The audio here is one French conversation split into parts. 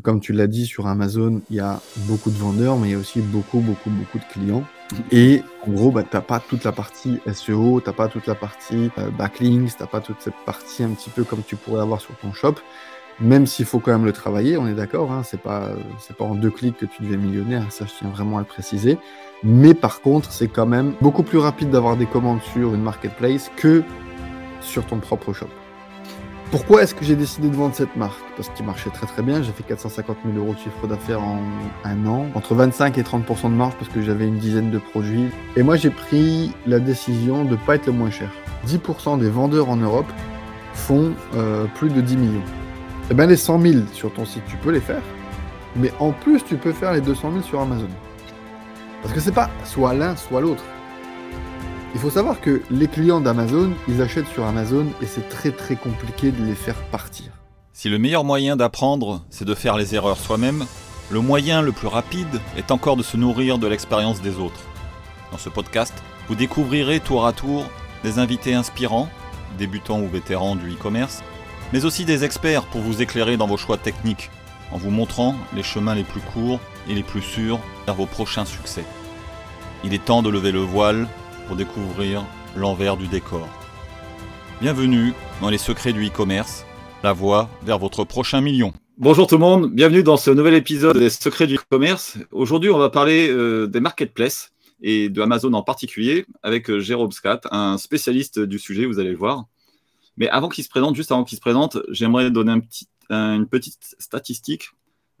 comme tu l'as dit, sur Amazon, il y a beaucoup de vendeurs, mais il y a aussi beaucoup, beaucoup, beaucoup de clients. Et en gros, bah, tu n'as pas toute la partie SEO, tu n'as pas toute la partie euh, backlinks, tu n'as pas toute cette partie un petit peu comme tu pourrais avoir sur ton shop. Même s'il faut quand même le travailler, on est d'accord, hein, c'est pas, pas en deux clics que tu deviens millionnaire, ça je tiens vraiment à le préciser. Mais par contre, c'est quand même beaucoup plus rapide d'avoir des commandes sur une marketplace que sur ton propre shop. Pourquoi est-ce que j'ai décidé de vendre cette marque? Parce qu'il marchait très très bien. J'ai fait 450 000 euros de chiffre d'affaires en un an, entre 25 et 30% de marge parce que j'avais une dizaine de produits. Et moi, j'ai pris la décision de ne pas être le moins cher. 10% des vendeurs en Europe font euh, plus de 10 millions. Eh bien, les 100 000 sur ton site, tu peux les faire. Mais en plus, tu peux faire les 200 000 sur Amazon. Parce que c'est pas soit l'un, soit l'autre. Il faut savoir que les clients d'Amazon, ils achètent sur Amazon et c'est très très compliqué de les faire partir. Si le meilleur moyen d'apprendre, c'est de faire les erreurs soi-même, le moyen le plus rapide est encore de se nourrir de l'expérience des autres. Dans ce podcast, vous découvrirez tour à tour des invités inspirants, débutants ou vétérans du e-commerce, mais aussi des experts pour vous éclairer dans vos choix techniques, en vous montrant les chemins les plus courts et les plus sûrs vers vos prochains succès. Il est temps de lever le voile pour découvrir l'envers du décor. Bienvenue dans les secrets du e-commerce, la voie vers votre prochain million. Bonjour tout le monde, bienvenue dans ce nouvel épisode des secrets du e-commerce. Aujourd'hui, on va parler euh, des marketplaces et de Amazon en particulier avec euh, Jérôme Scott, un spécialiste du sujet, vous allez le voir. Mais avant qu'il se présente, juste avant qu'il se présente, j'aimerais donner une petite statistique.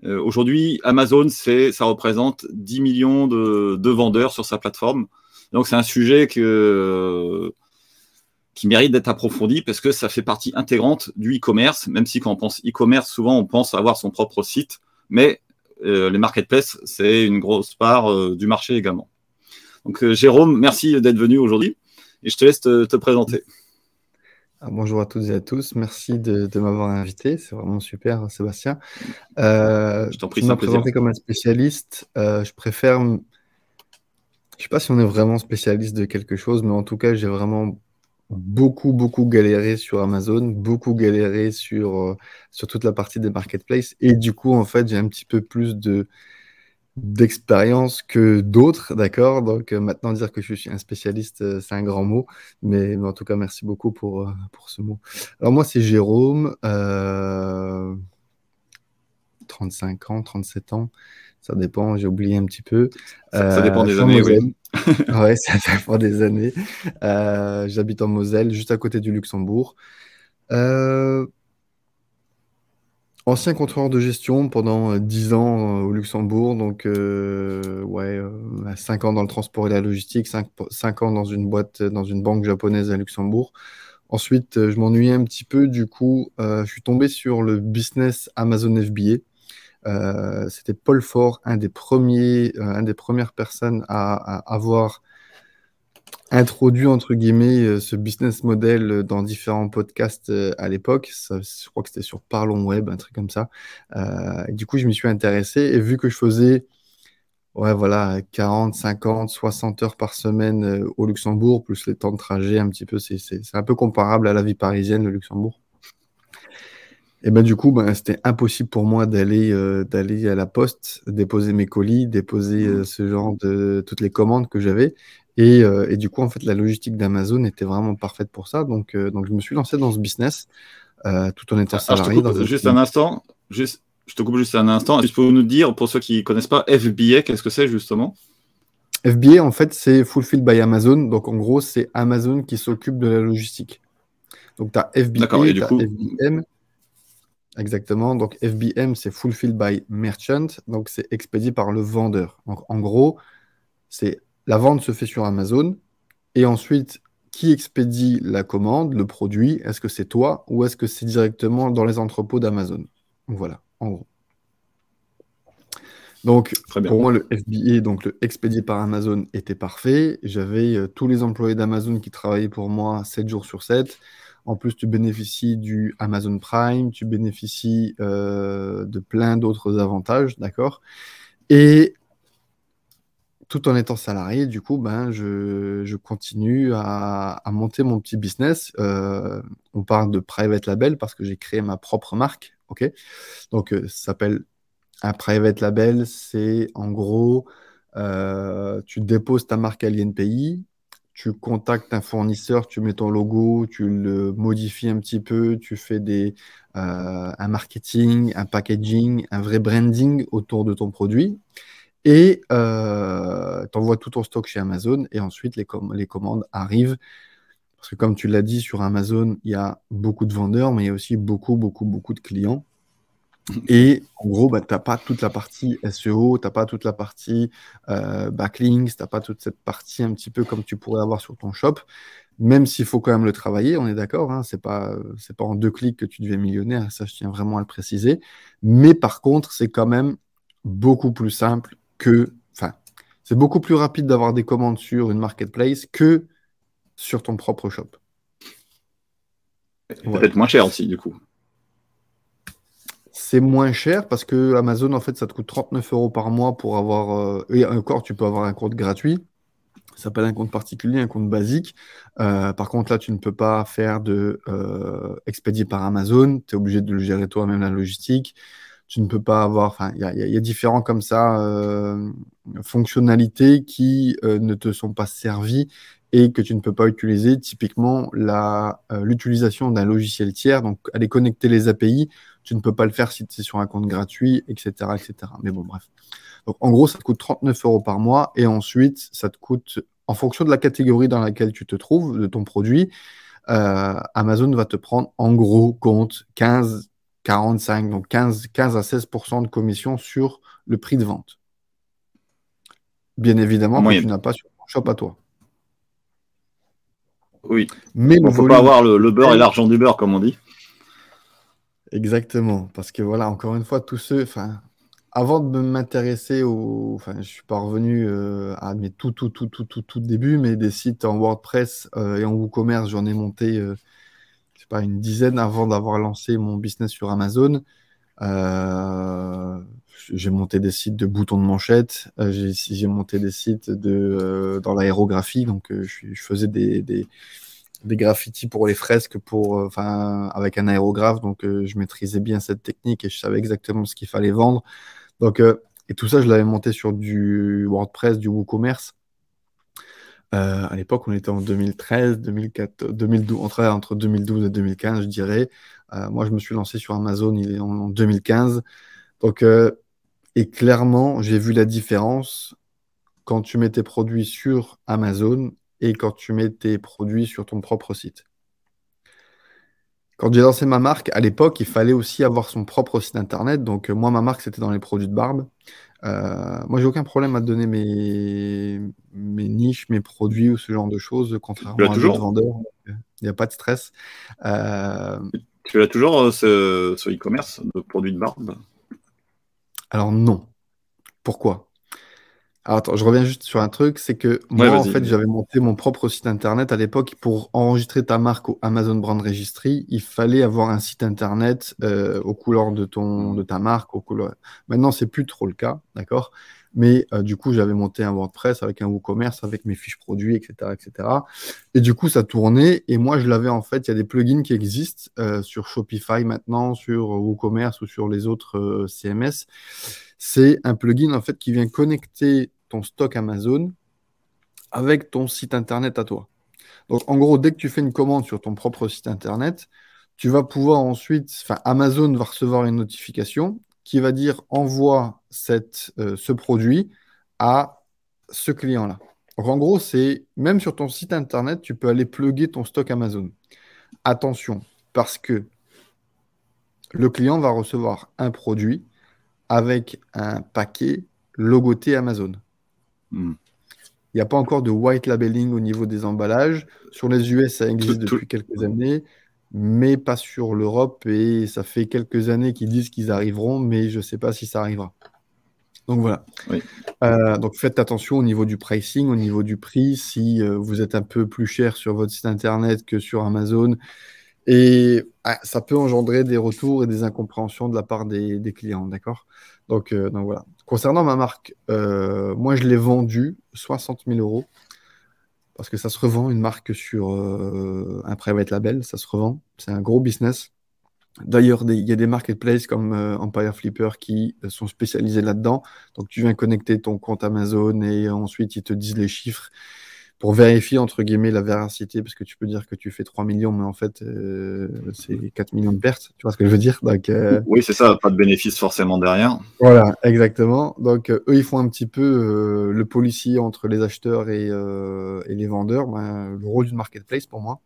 Euh, aujourd'hui, Amazon, ça représente 10 millions de vendeurs sur sa plateforme. Donc c'est un sujet que, qui mérite d'être approfondi parce que ça fait partie intégrante du e-commerce, même si quand on pense e-commerce, souvent on pense avoir son propre site, mais euh, les marketplaces, c'est une grosse part euh, du marché également. Donc euh, Jérôme, merci d'être venu aujourd'hui et je te laisse te, présenter. Ah, bonjour à toutes et à tous, merci de, m'avoir invité, c'est vraiment super Sébastien. je t'en prie, c'est présenté comme un spécialiste, je préfère je sais pas si on est vraiment spécialiste de quelque chose, mais en tout cas, j'ai vraiment beaucoup, beaucoup galéré sur Amazon, beaucoup galéré sur, euh, sur toute la partie des marketplaces. Et du coup, en fait, j'ai un petit peu plus de d'expérience que d'autres, d'accord? Donc euh, maintenant dire que je suis un spécialiste, euh, c'est un grand mot, mais, en tout cas merci beaucoup pour, pour ce mot. Alors moi c'est Jérôme, 35 ans, 37 ans, ça dépend, j'ai oublié un petit peu. Ça, dépend des années, oui. oui, ça dépend des années. Euh, j'habite en Moselle, juste à côté du Luxembourg. Euh, ancien contrôleur de gestion pendant 10 euh, ans au Luxembourg, donc ouais, 5 ans dans le transport et la logistique, 5, 5, ans dans une boîte, dans une banque japonaise à Luxembourg. Ensuite, je m'ennuyais un petit peu, du coup, je suis tombé sur le business Amazon FBA. Euh, c'était Paul Fort, un des premiers, euh, des premières personnes à, avoir introduit entre guillemets euh, ce business model dans différents podcasts à l'époque. Je crois que c'était sur Parlons Web, un truc comme ça. du coup, je m'y suis intéressé et vu que je faisais ouais, voilà, 40, 50, 60 heures par semaine au Luxembourg, plus les temps de trajet, un petit peu, c'est un peu comparable à la vie parisienne, le Luxembourg. Et ben du coup, ben, c'était impossible pour moi d'aller euh, d'aller à la poste, déposer mes colis, déposer euh, mmh. ce genre de toutes les commandes que j'avais. Et, euh, et, du coup, en fait, la logistique d'Amazon était vraiment parfaite pour ça. Donc, donc, je me suis lancé dans ce business tout en étant salarié. juste un instant, juste, je te coupe juste un instant. Est-ce que peux nous dire, pour ceux qui ne connaissent pas, FBA, qu'est-ce que c'est justement? FBA, en fait, c'est Fulfilled by Amazon. Donc, en gros, c'est Amazon qui s'occupe de la logistique. Donc, tu as FBA, tu as FBM. Exactement. Donc FBM, c'est Fulfilled by Merchant. Donc c'est expédié par le vendeur. Donc en gros, c'est la vente se fait sur Amazon. Et ensuite, qui expédie la commande, le produit? Est-ce que c'est toi ou est-ce que c'est directement dans les entrepôts d'Amazon? Voilà, en gros. Donc, pour moi, le FBA, donc le expédié par Amazon, était parfait. J'avais euh, tous les employés d'Amazon qui travaillaient pour moi 7 jours sur 7. En plus, tu bénéficies du Amazon Prime, tu bénéficies euh, de plein d'autres avantages, d'accord? Et tout en étant salarié, du coup, ben, je, continue à, monter mon petit business. Euh, on parle de private label parce que j'ai créé ma propre marque, ok? Donc, euh, ça s'appelle Un private label, c'est en gros, tu déposes ta marque à l'INPI, tu contactes un fournisseur, tu mets ton logo, tu le modifies un petit peu, tu fais des, euh, un marketing, un packaging, un vrai branding autour de ton produit. Et euh, tu envoies tout ton stock chez Amazon et ensuite les, les commandes arrivent. Parce que comme tu l'as dit, sur Amazon, il y a beaucoup de vendeurs, mais il y a aussi beaucoup, beaucoup, beaucoup de clients. Et en gros, bah, tu n'as pas toute la partie SEO, tu n'as pas toute la partie euh, backlinks, tu n'as pas toute cette partie un petit peu comme tu pourrais avoir sur ton shop, même s'il faut quand même le travailler, on est d'accord, hein, ce n'est pas, en deux clics que tu deviens millionnaire, ça je tiens vraiment à le préciser. Mais par contre, c'est quand même beaucoup plus simple que... Enfin, c'est beaucoup plus rapide d'avoir des commandes sur une marketplace que sur ton propre shop. Peut-être moins cher aussi, du coup c'est moins cher parce que Amazon, en fait, ça te coûte 39 euros par mois pour avoir. Euh, et encore, tu peux avoir un compte gratuit. Ça s'appelle un compte particulier, un compte basique. Euh, par contre, là, tu ne peux pas faire de euh, expédier par Amazon. Tu es obligé de le gérer toi-même, la logistique. Tu ne peux pas avoir. Enfin, il y, a différents comme ça fonctionnalités qui ne te sont pas servies et que tu ne peux pas utiliser. Typiquement, l'utilisation d'un logiciel tiers, donc aller connecter les API tu ne peux pas le faire si tu es sur un compte gratuit, etc., etc. Mais bon, bref. Donc, en gros, ça te coûte 39 euros par mois et ensuite, ça te coûte, en fonction de la catégorie dans laquelle tu te trouves, de ton produit, euh, Amazon va te prendre en gros compte 15, 45, donc 15, 15 à 16% de commission sur le prix de vente. Bien évidemment, que tu n'as pas sur ton shop à toi. Oui. Mais il ne faut pas avoir le beurre et l'argent du beurre, comme on dit. Exactement, parce que voilà, encore une fois, tous ceux, enfin, avant de m'intéresser au, enfin, je suis pas revenu euh, à mes tout, tout, tout, tout, tout, tout début, mais des sites en WordPress euh, et en WooCommerce, j'en ai monté, euh, je sais pas, une dizaine avant d'avoir lancé mon business sur Amazon. j'ai monté des sites de boutons de manchette, j'ai monté des sites de, dans l'aérographie, donc je, je, faisais des, des des graffitis pour les fresques pour, euh, avec un aérographe. Donc, euh, je maîtrisais bien cette technique et je savais exactement ce qu'il fallait vendre. Donc, euh, et tout ça, je l'avais monté sur du WordPress, du WooCommerce. À l'époque, on était en 2013, 2014, 2012, entre, entre 2012 et 2015, je dirais. moi, je me suis lancé sur Amazon il est en, 2015. Donc, et clairement, j'ai vu la différence quand tu mets tes produits sur Amazon et quand tu mets tes produits sur ton propre site. Quand j'ai lancé ma marque, à l'époque, il fallait aussi avoir son propre site internet. Donc, euh, moi, ma marque, c'était dans les produits de barbe. Euh, moi, j'ai aucun problème à te donner mes, mes niches, mes produits ou ce genre de choses, contrairement à d'autres vendeurs. Il n'y a pas de stress. Euh, tu as toujours ce, ce e-commerce de produits de barbe? Alors, non. Pourquoi? Alors, attends, je reviens juste sur un truc, c'est que moi, en fait, j'avais monté mon propre site internet à l'époque pour enregistrer ta marque au Amazon Brand Registry. Il fallait avoir un site internet euh, aux couleurs de ton, de ta marque, aux couleurs. Maintenant, c'est plus trop le cas, d'accord? Mais euh, du coup, j'avais monté un WordPress avec un WooCommerce, avec mes fiches produits, etc., etc. Et du coup, ça tournait. Et moi, je l'avais en fait. Il y a des plugins qui existent euh, sur Shopify maintenant, sur WooCommerce ou sur les autres CMS. C'est un plugin en fait qui vient connecter ton stock Amazon avec ton site internet à toi. Donc en gros, dès que tu fais une commande sur ton propre site internet, tu vas pouvoir ensuite, enfin Amazon va recevoir une notification qui va dire envoie cette, euh, ce produit à ce client-là. Donc en gros, c'est même sur ton site internet, tu peux aller plugger ton stock Amazon. Attention, parce que le client va recevoir un produit avec un paquet logoté Amazon. Hmm. Il n'y a pas encore de white labeling au niveau des emballages. Sur les US, ça existe depuis quelques années, mais pas sur l'Europe. Et ça fait quelques années qu'ils disent qu'ils arriveront, mais je ne sais pas si ça arrivera. Donc voilà. Euh, donc faites attention au niveau du pricing, au niveau du prix. Si euh, vous êtes un peu plus cher sur votre site internet que sur Amazon, et ah, ça peut engendrer des retours et des incompréhensions de la part des, clients, d'accord? Donc, euh, donc, voilà. Concernant ma marque, euh, moi je l'ai vendue 60 000 euros parce que ça se revend une marque sur euh, un private label, ça se revend, c'est un gros business. D'ailleurs, il y a des marketplaces comme Empire Flipper qui sont spécialisés là-dedans. Donc, tu viens connecter ton compte Amazon et ensuite, ils te disent les chiffres pour vérifier, entre guillemets, la véracité, parce que tu peux dire que tu fais 3 millions, mais en fait, euh, c'est 4 millions de pertes. Tu vois ce que je veux dire? Donc, Oui, c'est ça, pas de bénéfice forcément derrière. Voilà, exactement. Donc, eux, ils font un petit peu le policier entre les acheteurs et, et les vendeurs. Ben, le rôle d'une marketplace pour moi.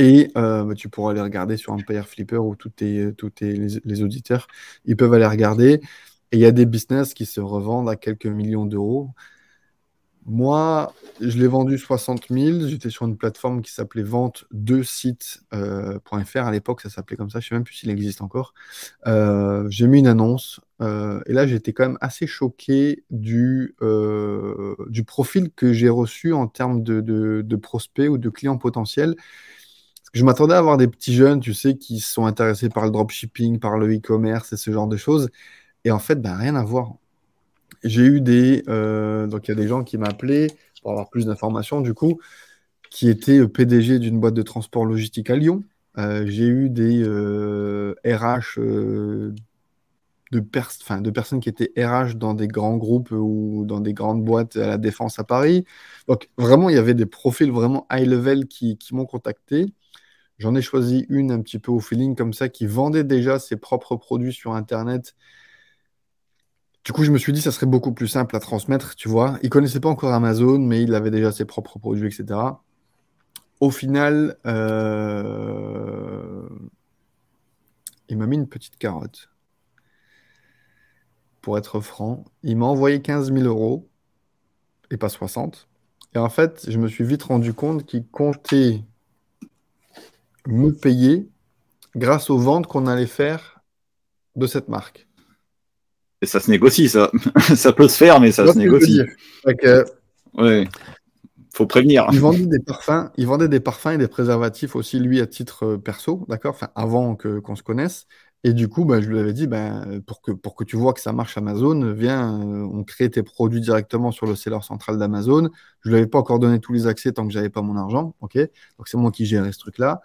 Et euh, bah, tu pourras aller regarder sur Empire Flipper où tous les, les, auditeurs, ils peuvent aller regarder. Et il y a des business qui se revendent à quelques millions d'euros. Moi, je l'ai vendu 60 000. J'étais sur une plateforme qui s'appelait vente2site.fr. Euh, à l'époque, ça s'appelait comme ça. Je ne sais même plus s'il existe encore. Euh, j'ai mis une annonce. et là, j'étais quand même assez choqué du, du profil que j'ai reçu en termes de, de prospects ou de clients potentiels je m'attendais à avoir des petits jeunes, tu sais, qui sont intéressés par le dropshipping, par le e-commerce et ce genre de choses. Et en fait, ben, rien à voir. J'ai eu des. Euh, donc, il y a des gens qui m'appelaient pour avoir plus d'informations, du coup, qui étaient PDG d'une boîte de transport logistique à Lyon. Euh, j'ai eu des RH euh, de, de personnes qui étaient RH dans des grands groupes ou dans des grandes boîtes à la Défense à Paris. Donc, vraiment, il y avait des profils vraiment high level qui, qui m'ont contacté. J'en ai choisi une un petit peu au feeling comme ça qui vendait déjà ses propres produits sur Internet. Du coup, je me suis dit, ça serait beaucoup plus simple à transmettre, tu vois. Il connaissait pas encore Amazon, mais il avait déjà ses propres produits, etc. Au final, euh, il m'a mis une petite carotte. Pour être franc, il m'a envoyé 15 000 euros et pas 60. Et en fait, je me suis vite rendu compte qu'il comptait me payer grâce aux ventes qu'on allait faire de cette marque. Et ça se négocie, ça. ça peut se faire, mais ça se négocie. Oui. Faut prévenir. Il vendait des parfums, il vendait des parfums et des préservatifs aussi, lui, à titre euh, perso, d'accord? Enfin, avant que, qu'on se connaisse. Et du coup, bah, je lui avais dit, ben, pour, que, pour que tu vois que ça marche Amazon, viens, euh, on crée tes produits directement sur le seller central d'Amazon. Je ne lui avais pas encore donné tous les accès tant que je n'avais pas mon argent. ok? Donc, c'est moi qui gérais ce truc-là.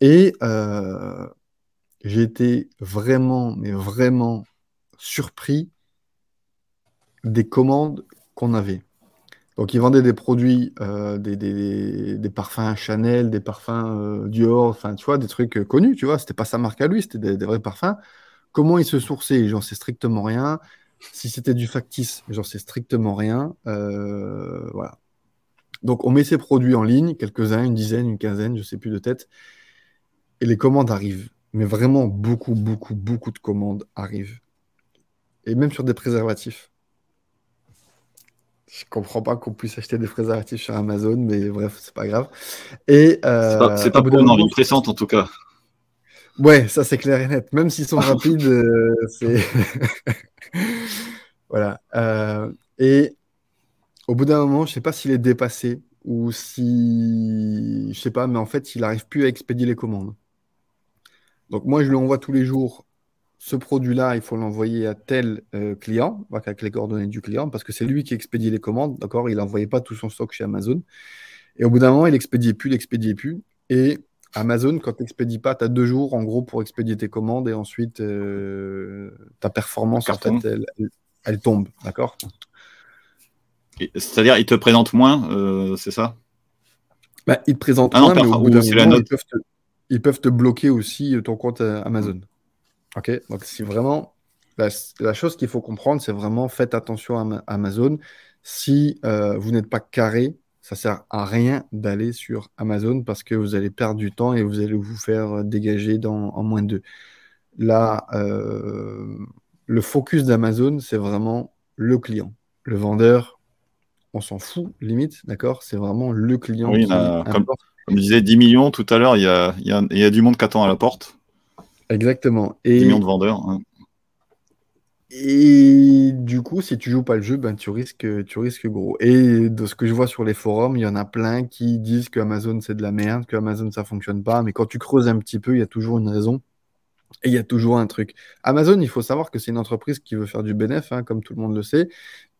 Et euh, j'ai été vraiment, mais vraiment surpris des commandes qu'on avait. Donc, ils vendaient des produits, euh, des, parfums Chanel, des parfums euh, Dior, enfin, tu vois, des trucs connus, tu vois. C'était pas sa marque à lui, c'était des, vrais parfums. Comment ils se sourçaient? J'en sais strictement rien. Si c'était du factice, j'en sais strictement rien. voilà. Donc, on met ces produits en ligne, quelques-uns, une dizaine, une quinzaine, je sais plus de tête. Et les commandes arrivent. Mais vraiment, beaucoup, beaucoup, beaucoup de commandes arrivent. Et même sur des préservatifs. Je comprends pas qu'on puisse acheter des préservatifs sur Amazon, mais bref, c'est pas grave. Et euh, c'est pas, pour une envie pressante en tout cas. Ouais, ça c'est clair et net. Même s'ils sont rapides, euh, c'est voilà. Euh, et au bout d'un moment, je sais pas s'il est dépassé ou si je sais pas, mais en fait, il n'arrive plus à expédier les commandes. Donc moi, je lui envoie tous les jours ce produit-là, il faut l'envoyer à tel euh, client, avec les coordonnées du client, parce que c'est lui qui expédie les commandes, d'accord? Il n'envoyait pas tout son stock chez Amazon. Et au bout d'un moment, il expédiait plus, il expédiait plus. Et Amazon, quand tu n'expédies pas, tu as deux jours en gros pour expédier tes commandes et ensuite euh, ta performance, en fait, elle, tombe, d'accord? C'est-à-dire, il te présente moins, euh, c'est ça? Bah, Il te présente ah moins, mais au bout d'un moment, ils peuvent te ils peuvent te bloquer aussi ton compte Amazon. Ok, donc si vraiment la, chose qu'il faut comprendre, c'est vraiment faites attention à Amazon. Si euh, vous n'êtes pas carré, ça sert à rien d'aller sur Amazon parce que vous allez perdre du temps et vous allez vous faire euh, dégager dans, en moins de deux. Là, le focus d'Amazon, c'est vraiment le client. Le vendeur, on s'en fout, limite, d'accord? C'est vraiment le client qui comme je disais, 10 millions tout à l'heure, il y a, y a, du monde qui attend à la porte. Exactement. Et... 10 millions de vendeurs. Hein. Et du coup, si tu joues pas le jeu, ben, tu, risques, tu risques gros. Et de ce que je vois sur les forums, il y en a plein qui disent que Amazon c'est de la merde, que Amazon ça fonctionne pas. Mais quand tu creuses un petit peu, il y a toujours une raison. Et il y a toujours un truc. Amazon, il faut savoir que c'est une entreprise qui veut faire du bénéfice, hein, comme tout le monde le sait.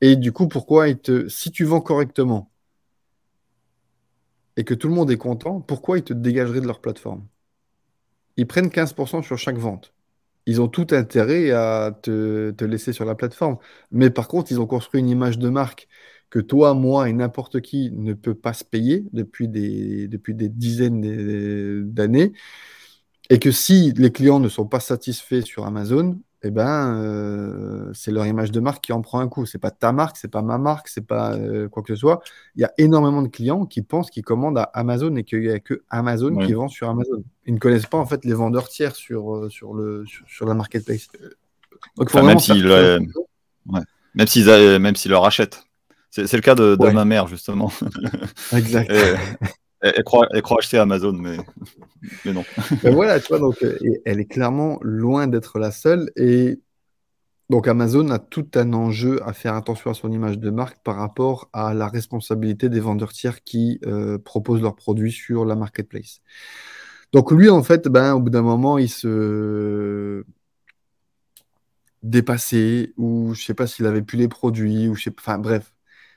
Et du coup, pourquoi il te... si tu vends correctement, et que tout le monde est content, pourquoi ils te dégageraient de leur plateforme? Ils prennent 15% sur chaque vente. Ils ont tout intérêt à te, laisser sur la plateforme. Mais par contre, ils ont construit une image de marque que toi, moi et n'importe qui ne peut pas se payer depuis des dizaines d'années. Et que si les clients ne sont pas satisfaits sur Amazon, eh ben, euh, c'est leur image de marque qui en prend un coup. C'est pas ta marque, c'est pas ma marque, c'est pas euh, quoi que ce soit. Il y a énormément de clients qui pensent qu'ils commandent à Amazon et qu'il n'y a que Amazon qui vend sur Amazon. Ils ne connaissent pas en fait les vendeurs tiers sur, euh, sur, le, sur, la marketplace. Donc, même s'ils ouais. même s'ils leur achètent. C'est le cas de, ma mère justement. exact. Elle, croit, acheter Amazon, mais, non. Ben voilà, tu vois, donc, euh, elle est clairement loin d'être la seule. Et donc Amazon a tout un enjeu à faire attention à son image de marque par rapport à la responsabilité des vendeurs tiers qui euh, proposent leurs produits sur la marketplace. Donc lui, en fait, ben, au bout d'un moment, il se dépassait, ou je sais pas s'il avait plus les produits, ou je sais Enfin bref,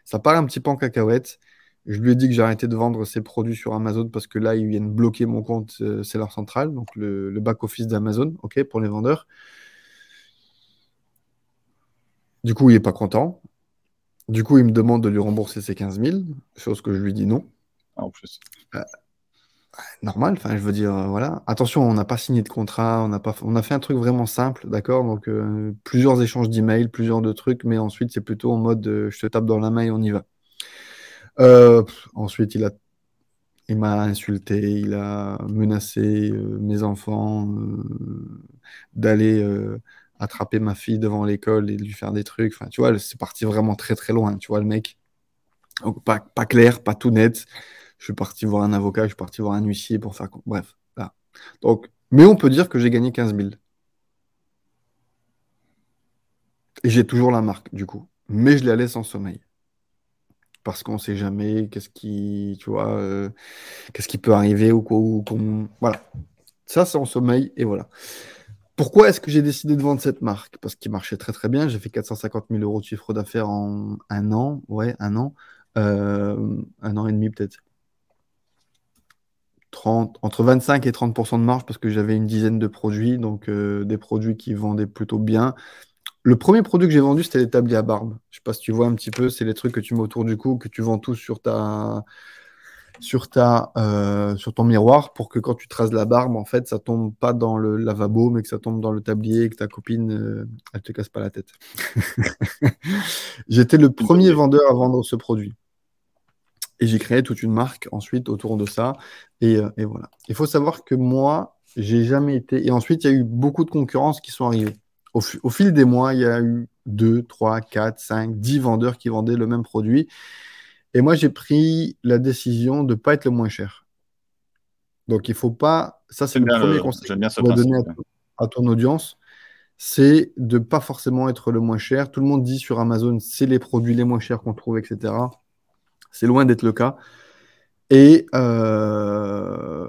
ça part un petit peu en cacahuète. Je lui ai dit que j'arrêtais de vendre ses produits sur Amazon parce que là, ils viennent bloquer mon compte euh, Seller Central, donc le, back-office d'Amazon, ok, pour les vendeurs. Du coup, il n'est pas content. Du coup, il me demande de lui rembourser ses 15 000, chose que je lui dis non. Ah, en plus. Euh, normal, enfin, je veux dire, euh, voilà. Attention, on n'a pas signé de contrat, on a, pas, on a fait un truc vraiment simple, d'accord Donc, plusieurs échanges d'emails, plusieurs de trucs, mais ensuite, c'est plutôt en mode je te tape dans la main et on y va. Euh, ensuite, il a, il m'a insulté, il a menacé euh, mes enfants euh, d'aller attraper ma fille devant l'école et de lui faire des trucs. Enfin, tu vois, c'est parti vraiment très très loin. Tu vois, le mec, Donc, pas, pas clair, pas tout net. Je suis parti voir un avocat, je suis parti voir un huissier pour faire. Bref, là. Donc, mais on peut dire que j'ai gagné 15 000. Et j'ai toujours la marque, du coup. Mais je la laisse en sommeil parce qu'on ne sait jamais qu'est-ce qui, tu vois, euh, qu'est-ce qui peut arriver ou quoi. voilà. Ça, c'est en sommeil et voilà. Pourquoi est-ce que j'ai décidé de vendre cette marque? Parce qu'il marchait très très bien. J'ai fait 450 000 euros de chiffre d'affaires en un an. Ouais, un an. Euh, un an et demi peut-être. 30, entre 25 et 30% de marge parce que j'avais une dizaine de produits, donc euh, des produits qui vendaient plutôt bien. Le premier produit que j'ai vendu, c'était l'établi à barbe. Je sais pas si tu vois un petit peu, c'est les trucs que tu mets autour du cou, que tu vends tous sur ta sur ta euh, sur ton miroir pour que quand tu traces la barbe, en fait, ça tombe pas dans le lavabo, mais que ça tombe dans le tablier et que ta copine, elle euh, elle te casse pas la tête. J'étais le premier vendeur à vendre ce produit. Et j'ai créé toute une marque ensuite autour de ça. Et, euh, et voilà. Il faut savoir que moi, j'ai jamais été. Et ensuite, il y a eu beaucoup de concurrence qui sont arrivées au, fil des mois, il y a eu 2, 3, 4, 5, 10 vendeurs qui vendaient le même produit. Et moi, j'ai pris la décision de ne pas être le moins cher. Donc, il ne faut pas. Ça, c'est le premier conseil que je vais donner à, ton audience. C'est de ne pas forcément être le moins cher. Tout le monde dit sur Amazon, c'est les produits les moins chers qu'on trouve, etc. C'est loin d'être le cas. Et euh,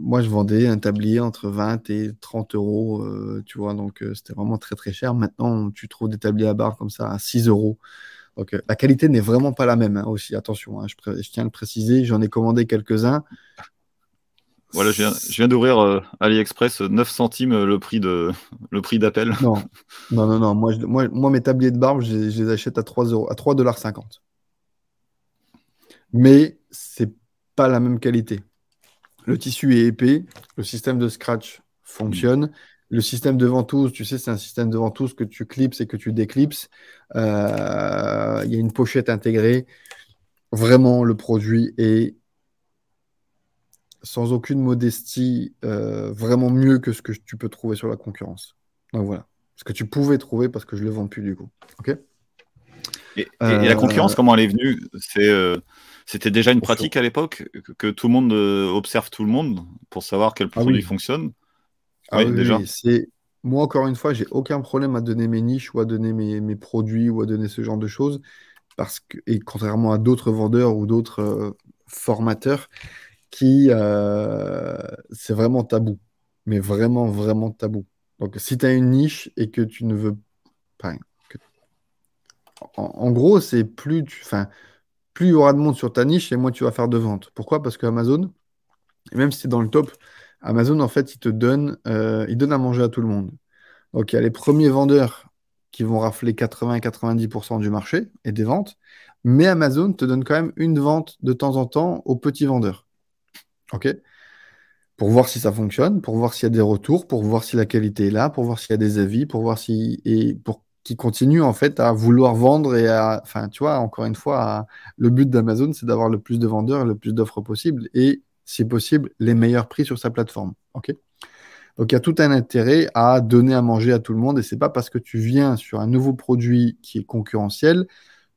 moi, je vendais un tablier entre 20 et 30 euros, euh, tu vois, donc euh, c'était vraiment très très cher. Maintenant, tu trouves des tabliers à barre comme ça à 6 euros. Donc la qualité n'est vraiment pas la même hein, aussi, attention, hein, je, tiens à le préciser, j'en ai commandé quelques-uns. Voilà, je viens, d'ouvrir AliExpress 9 centimes le prix de le prix d'appel. Non, non, non, non. Moi, moi, moi, mes tabliers de barbe, je, les achète à 3 euros, à 3,50$. Mais c'est pas la même qualité. Le tissu est épais, le système de scratch fonctionne. Le système de ventouse, tu sais, c'est un système de ventouse que tu clipses et que tu déclipses. Euh, il y a une pochette intégrée. Vraiment, le produit est sans aucune modestie euh, vraiment mieux que ce que tu peux trouver sur la concurrence. Donc voilà, ce que tu pouvais trouver parce que je le vends plus du coup. Ok? Et, la concurrence, euh, comment elle est venue? C'est c'était déjà une pratique à l'époque que, tout le monde euh, observe tout le monde pour savoir quel ah produit fonctionne? Ah oui, déjà. C'est moi encore une fois, j'ai aucun problème à donner mes niches ou à donner mes, produits ou à donner ce genre de choses parce que et contrairement à d'autres vendeurs ou d'autres euh, formateurs qui euh, c'est vraiment tabou, mais vraiment vraiment tabou. Donc si tu as une niche et que tu ne veux pas en, gros, c'est plus tu enfin plus il y aura de monde sur ta niche et moins tu vas faire de ventes. Pourquoi? Parce que Amazon, même si c'est dans le top, Amazon, en fait, il te donne, euh, il donne à manger à tout le monde. Donc, il y a les premiers vendeurs qui vont rafler 80-90% du marché et des ventes, mais Amazon te donne quand même une vente de temps en temps aux petits vendeurs. OK? Pour voir si ça fonctionne, pour voir s'il y a des retours, pour voir si la qualité est là, pour voir s'il y a des avis, pour voir si. et pour qu'ils continuent en fait à vouloir vendre et à. Enfin, tu vois, encore une fois, le but d'Amazon, c'est d'avoir le plus de vendeurs le plus d'offres possible et, si possible, les meilleurs prix sur sa plateforme. OK? Donc il y a tout un intérêt à donner à manger à tout le monde et c'est pas parce que tu viens sur un nouveau produit qui est concurrentiel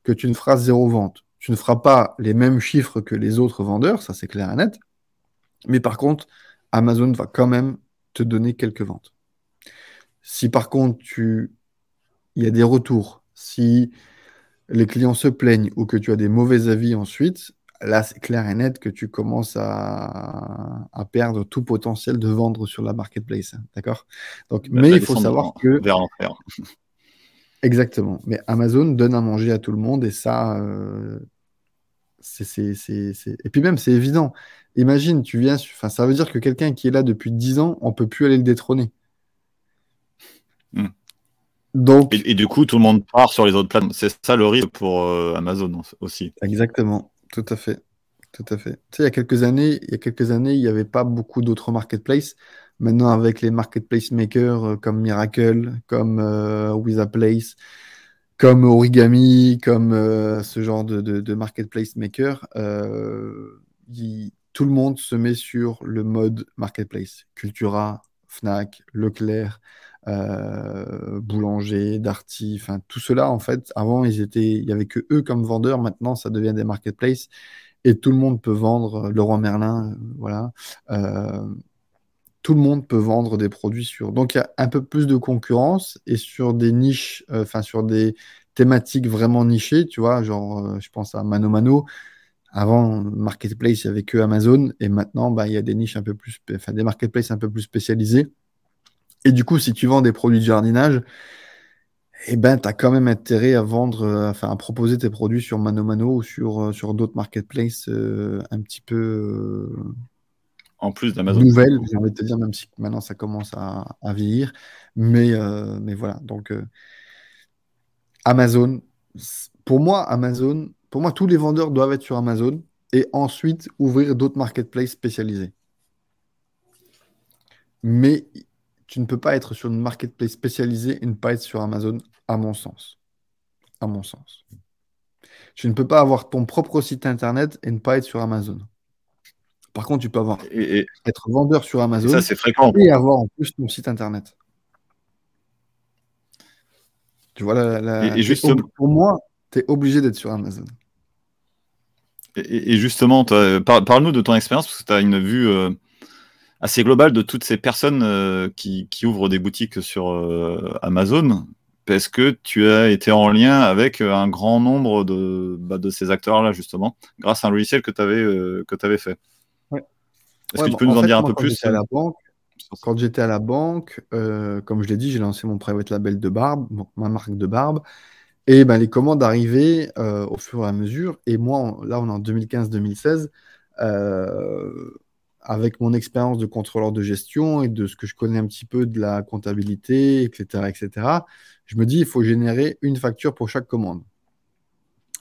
que tu ne feras zéro vente. Tu ne feras pas les mêmes chiffres que les autres vendeurs, ça c'est clair et net. Mais par contre, Amazon va quand même te donner quelques ventes. Si par contre tu il y a des retours, si les clients se plaignent ou que tu as des mauvais avis ensuite, là, c'est clair et net que tu commences à, perdre tout potentiel de vendre sur la marketplace. Hein, d'accord? Donc, Mais il faut savoir que. Vers Exactement. Mais Amazon donne à manger à tout le monde et ça. Euh, c'est, Et puis même, c'est évident. Imagine, tu viens. Enfin, ça veut dire que quelqu'un qui est là depuis 10 ans, on ne peut plus aller le détrôner. Donc... Et, du coup, tout le monde part sur les autres plateformes. C'est ça le risque pour euh, Amazon aussi. Exactement. Tout à fait. Tout à fait. Tu sais, il y a quelques années, il y a quelques années, il n'y avait pas beaucoup d'autres marketplaces. Maintenant, avec les marketplace makers euh, comme Miracle, comme euh, Place, comme Origami, comme euh, ce genre de, de, marketplace maker, tout le monde se met sur le mode marketplace. Cultura, Fnac, Leclerc, euh, Boulanger, Darty, enfin tout cela en fait, avant ils étaient, il y avait que eux comme vendeurs, maintenant ça devient des marketplaces et tout le monde peut vendre, euh, Leroy Merlin, euh, voilà, tout le monde peut vendre des produits sur. Donc il y a un peu plus de concurrence et sur des niches, enfin sur des thématiques vraiment nichées, tu vois, genre je pense à Mano Mano. Avant, marketplace, il n'y avait que Amazon et maintenant, bah, il y a des niches un peu plus, enfin des marketplaces un peu plus spécialisés et du coup, si tu vends des produits de jardinage, eh ben, tu as quand même intérêt à vendre, euh, enfin, à proposer tes produits sur Mano Mano ou sur, euh, sur d'autres marketplaces euh, un petit peu. en plus d'Amazon. Nouvelles, j'ai envie de te dire, même si maintenant ça commence à, à vieillir. Mais, mais voilà. Donc, Amazon, pour moi, Amazon, pour moi, tous les vendeurs doivent être sur Amazon et ensuite ouvrir d'autres marketplaces spécialisés. Mais tu ne peux pas être sur une marketplace spécialisée et ne pas être sur Amazon, à mon sens. À mon sens. Tu ne peux pas avoir ton propre site internet et ne pas être sur Amazon. Par contre, tu peux avoir et, être vendeur sur Amazon ça, c'est fréquent. et avoir en plus ton site internet. Tu vois, la, et, justement... pour moi, tu es obligé d'être sur Amazon. Et, justement, parle-nous de ton expérience, parce que tu as une vue euh, assez global de toutes ces personnes euh, qui, ouvrent des boutiques sur euh, Amazon parce que tu as été en lien avec euh, un grand nombre de, bah, de ces acteurs-là, justement, grâce à un logiciel que tu avais, avais fait. Est-ce que tu peux nous en, dire un peu plus à la banque, Quand j'étais à la banque, comme je l'ai dit, j'ai lancé mon private label de barbe, ma marque de barbe. Et ben, les commandes arrivaient au fur et à mesure. Et moi, là, on est en 2015-2016 avec mon expérience de contrôleur de gestion et de ce que je connais un petit peu de la comptabilité, etc., etc., je me dis, il faut générer une facture pour chaque commande.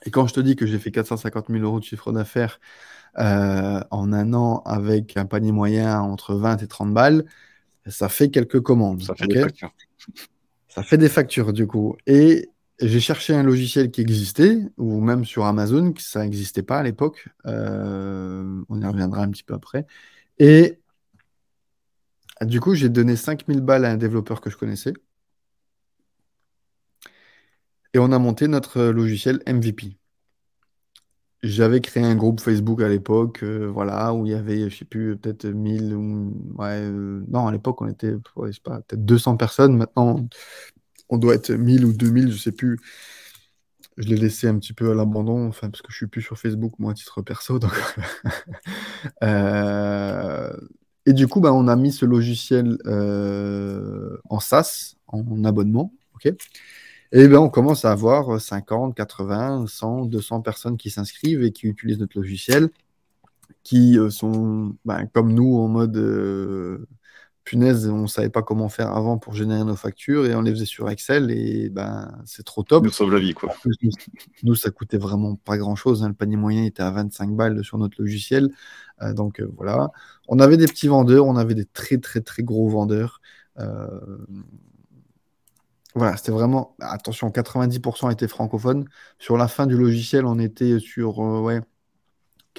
Et quand je te dis que j'ai fait 450 000 euros de chiffre d'affaires euh, en un an avec un panier moyen entre 20 et 30 balles, ça fait quelques commandes. Ça fait des factures. Ça fait des factures, du coup. Et j'ai cherché un logiciel qui existait, ou même sur Amazon, que ça n'existait pas à l'époque. Euh, on y reviendra un petit peu après. Et du coup, j'ai donné 5000 balles à un développeur que je connaissais. Et on a monté notre logiciel MVP. J'avais créé un groupe Facebook à l'époque, euh, voilà, où il y avait, je sais plus, peut-être 1000 ou... Euh, non, à l'époque, on était, sais pas, peut-être 200 personnes. Maintenant, on doit être 1000 ou 2000, je sais plus. Je l'ai laissé un petit peu à l'abandon, enfin, parce que je suis plus sur Facebook, moi, à titre perso. Euh, et du coup, bah, on a mis ce logiciel euh, en SaaS, en abonnement. et ben, on commence à avoir 50, 80, 100, 200 personnes qui s'inscrivent et qui utilisent notre logiciel. qui sont ben, comme nous en mode punaise, on ne savait pas comment faire avant pour générer nos factures et on les faisait sur Excel et ben c'est trop top. Nous sauve la vie quoi. Nous, ça coûtait vraiment pas grand chose. Hein. Le panier moyen était à 25 balles sur notre logiciel. Euh, donc euh, voilà. On avait des petits vendeurs, on avait des très très très gros vendeurs. Euh, voilà, c'était vraiment. Attention, 90% étaient francophones. Sur la fin du logiciel, on était sur ouais,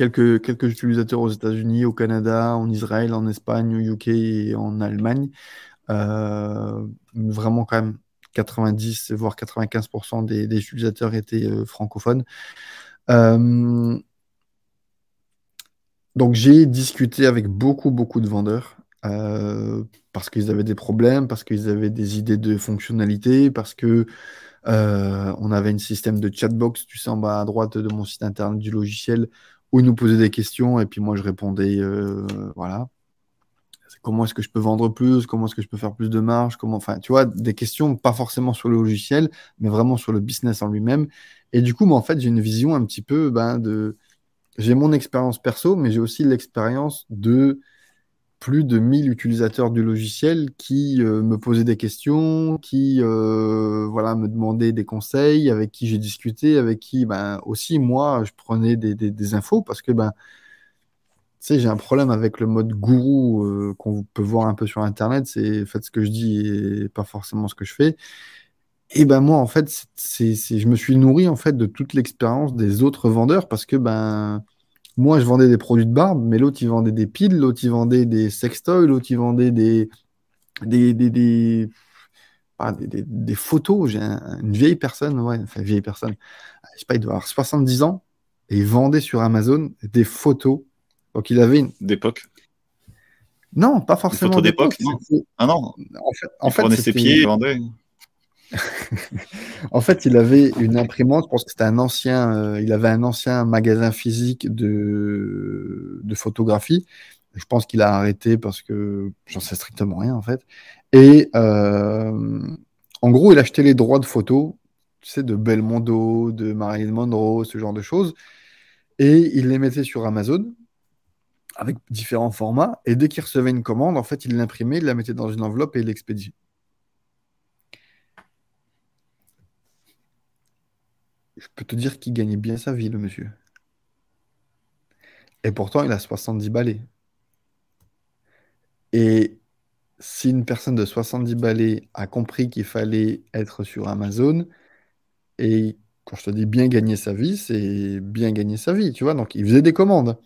quelques, quelques utilisateurs aux États-Unis, au Canada, en Israël, en Espagne, au UK et en Allemagne. Euh, vraiment quand même 90 voire 95% des, utilisateurs étaient euh, francophones. Euh, donc j'ai discuté avec beaucoup beaucoup de vendeurs parce qu'ils avaient des problèmes, parce qu'ils avaient des idées de fonctionnalité, parce que on avait un système de chatbox, tu sais en bas à droite de mon site internet du logiciel où nous posaient des questions et puis moi je répondais, euh, voilà. Comment est-ce que je peux vendre plus? Comment est-ce que je peux faire plus de marge? Comment, enfin, tu vois, des questions pas forcément sur le logiciel, mais vraiment sur le business en lui-même. Et du coup, moi, en fait, j'ai une vision un petit peu ben, de. J'ai mon expérience perso, mais j'ai aussi l'expérience de plus de 1000 utilisateurs du logiciel qui euh, me posaient des questions, qui euh, voilà, me demandaient des conseils, avec qui j'ai discuté, avec qui ben, aussi moi je prenais des, infos parce que ben, j'ai un problème avec le mode gourou euh, qu'on peut voir un peu sur internet, c'est faites ce que je dis et pas forcément ce que je fais. Et ben moi en fait, c'est, je me suis nourri en fait de toute l'expérience des autres vendeurs parce que ben moi, je vendais des produits de barbe, mais l'autre, il vendait des piles, l'autre, il vendait des sextoys, l'autre, il vendait des, des, des, des, des, photos. J'ai une vieille personne, ouais, enfin, vieille personne, je sais pas, il doit avoir 70 ans, et il vendait sur Amazon des photos. Donc, il avait une. D'époque? Non, pas forcément. Des photos d'époque Ah non En fait, en il fait, ses pieds, il vendait. en fait, il avait une imprimante, je pense que c'était un ancien, euh, avait un ancien magasin physique de, photographie. Je pense qu'il a arrêté parce que j'en sais strictement rien en fait. Et euh, en gros, il achetait les droits de photos, tu de Belmondo, de Marilyn Monroe, ce genre de choses. Et il les mettait sur Amazon avec différents formats. Et dès qu'il recevait une commande, en fait, il l'imprimait, il la mettait dans une enveloppe et il l'expédiait. Je peux te dire qu'il gagnait bien sa vie, le monsieur. Et pourtant, il a 70 balais. Et si une personne de 70 balais a compris qu'il fallait être sur Amazon, et quand je te dis bien gagner sa vie, c'est bien gagner sa vie, tu vois. Donc, il faisait des commandes.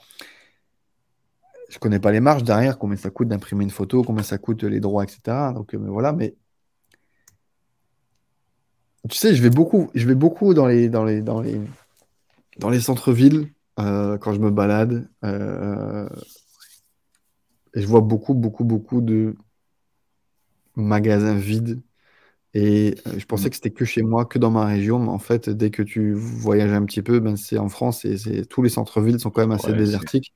Je connais pas les marges derrière, combien ça coûte d'imprimer une photo, combien ça coûte les droits, etc. Donc, euh, voilà, mais tu sais, je vais beaucoup, je vais beaucoup dans les, dans les, dans les, dans les centres-villes euh, quand je me balade. Euh, et je vois beaucoup, beaucoup, beaucoup de magasins vides. Et euh, je pensais que c'était que chez moi, que dans ma région. Mais en fait, dès que tu voyages un petit peu, ben, c'est en France et c'est, tous les centres-villes sont quand même assez désertiques.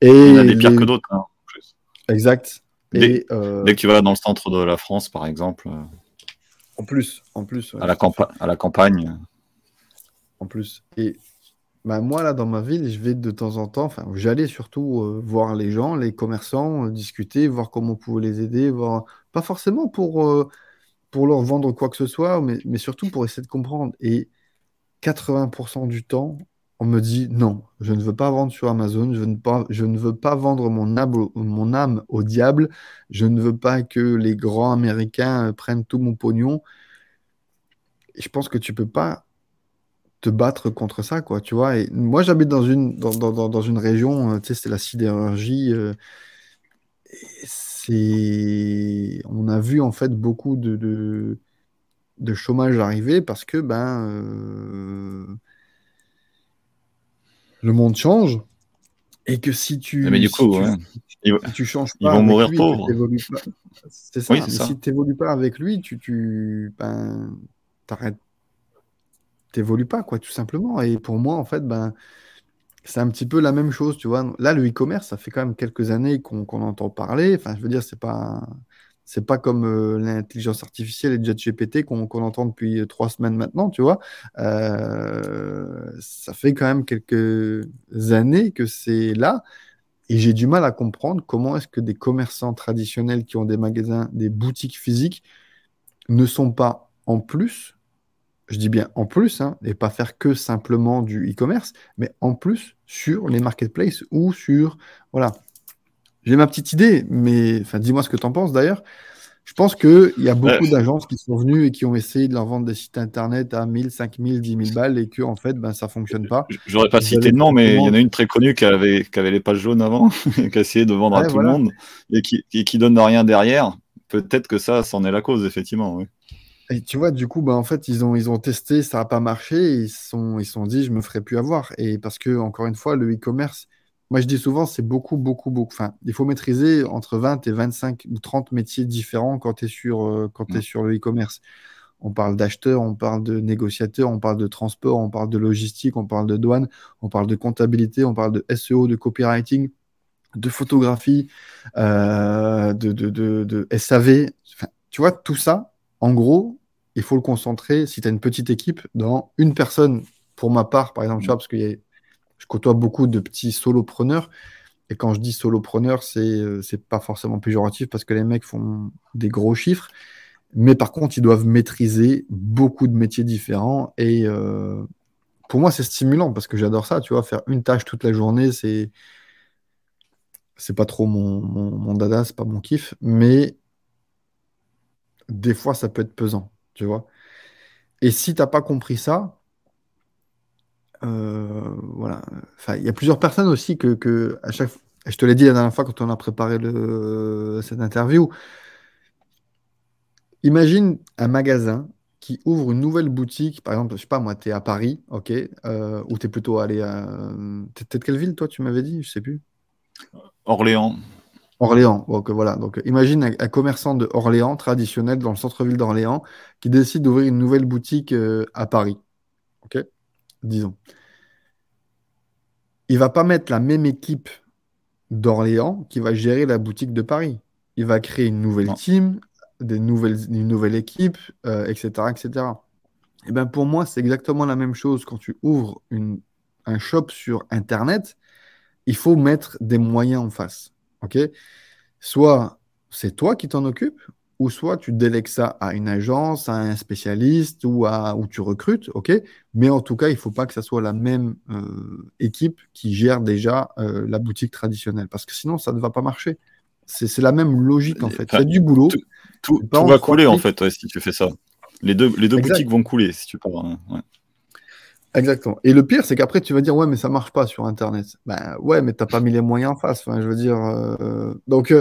Et Il y a des pires que d'autres. Hein, exact. Dès, dès, que tu vas dans le centre de la France, par exemple. En plus, en plus. à, la à la campagne. En plus. Et bah, moi, là, dans ma ville, je vais de temps en temps, enfin, j'allais surtout euh, voir les gens, les commerçants, euh, discuter, voir comment on pouvait les aider, voir, pas forcément pour, euh, pour leur vendre quoi que ce soit, mais, mais surtout pour essayer de comprendre. Et 80% du temps, on me dit non, je ne veux pas vendre sur Amazon, je ne, veux pas vendre mon âme, au diable, je ne veux pas que les grands Américains euh, prennent tout mon pognon. je pense que tu peux pas te battre contre ça, quoi, tu vois. Et moi, j'habite dans une, dans, une région, euh, tu sais, c'est la sidérurgie. Euh, c'est... On a vu, en fait, beaucoup de chômage arriver parce que, ben le monde change et que si tu. Mais du coup, tu, changes pas. Ils vont mourir pauvres. C'est ça. si tu n'évolues pas avec lui, tu. tu ben, t'arrêtes. T'évolues pas, quoi, tout simplement. Et pour moi, en fait, ben. C'est un petit peu la même chose, tu vois. Là, le e-commerce, ça fait quand même quelques années qu'on entend parler. Enfin, je veux dire, c'est pas. C'est pas comme euh, l'intelligence artificielle et GPT qu'on entend depuis euh, trois semaines maintenant, tu vois. Euh, ça fait quand même quelques années que c'est là. Et j'ai du mal à comprendre comment est-ce que des commerçants traditionnels qui ont des magasins, des boutiques physiques, ne sont pas en plus, je dis bien en plus, hein, et pas faire que simplement du e-commerce, mais en plus sur les marketplaces ou sur, voilà, j'ai ma petite idée, mais enfin, dis-moi ce que tu en penses d'ailleurs. Je pense qu'il y a beaucoup d'agences qui sont venues et qui ont essayé de leur vendre des sites internet à 1000, 5000, 10 000 balles et que en fait, ben, ça fonctionne pas. J'aurais pas cité de nom, mais il y en a une très connue qui avait, qui avait les pages jaunes avant, qui a essayé de vendre à tout le monde et qui, et qui donne rien derrière. Peut-être que ça, c'en est la cause, effectivement. Oui. Et tu vois, du coup, ben, en fait, ils ont, ils ont testé, ça n'a pas marché, et ils se sont, ils sont dit, je me ferai plus avoir. Et parce que, encore une fois, le e-commerce, moi, je dis souvent, c'est beaucoup, beaucoup, beaucoup. Enfin, il faut maîtriser entre 20 et 25 ou 30 métiers différents quand tu es, sur, euh, quand es mm. sur le e-commerce. On parle d'acheteur, on parle de négociateur, on parle de transport, on parle de logistique, on parle de douane, on parle de comptabilité, on parle de SEO, de copywriting, de photographie, euh, de, de, de, SAV. tu vois, tout ça, en gros, il faut le concentrer, si tu as une petite équipe, dans une personne. Pour ma part, par exemple, tu vois, parce qu'il y a je côtoie beaucoup de petits solopreneurs. Et quand je dis solopreneur, c'est euh, c'est pas forcément péjoratif parce que les mecs font des gros chiffres. Mais par contre, ils doivent maîtriser beaucoup de métiers différents. Et euh, pour moi, c'est stimulant parce que j'adore ça. Tu vois, faire une tâche toute la journée, c'est c'est pas trop mon, mon, mon dada, c'est pas mon kiff. Mais des fois, ça peut être pesant. Tu vois. Et si tu n'as pas compris ça, voilà. Enfin, il y a plusieurs personnes aussi que, que à chaque je te l'ai dit la dernière fois quand on a préparé le, cette interview. Imagine un magasin qui ouvre une nouvelle boutique, par exemple, je sais pas moi, tu es à Paris, ok, euh, ou tu es plutôt allé à. T'es de quelle ville, toi, tu m'avais dit? Je sais plus. Orléans. Orléans, donc voilà. Donc imagine un, commerçant de Orléans, traditionnel, dans le centre-ville d'Orléans, qui décide d'ouvrir une nouvelle boutique euh, à Paris. Ok? Disons. Il va pas mettre la même équipe d'Orléans qui va gérer la boutique de Paris. Il va créer une nouvelle team, des nouvelles, une nouvelle équipe, etc., euh, etc. Et ben pour moi, c'est exactement la même chose quand tu ouvres une, un shop sur Internet. Il faut mettre des moyens en face. ok? Soit c'est toi qui t'en occupes, ou soit tu délègues ça à une agence, à un spécialiste ou à où tu recrutes, ok? Mais en tout cas, il ne faut pas que ça soit la même euh, équipe qui gère déjà euh, la boutique traditionnelle, parce que sinon, ça ne va pas marcher. C'est la même logique en fait. C'est du boulot. Tout, va couler en fait si tu fais ça. Les deux, les deux boutiques vont couler si tu pars. Hein, Exactement. Et le pire, c'est qu'après, tu vas dire, ouais, mais ça marche pas sur Internet. Ben ouais, mais tu n'as pas mis les moyens en face. Enfin, je veux dire. Euh, donc,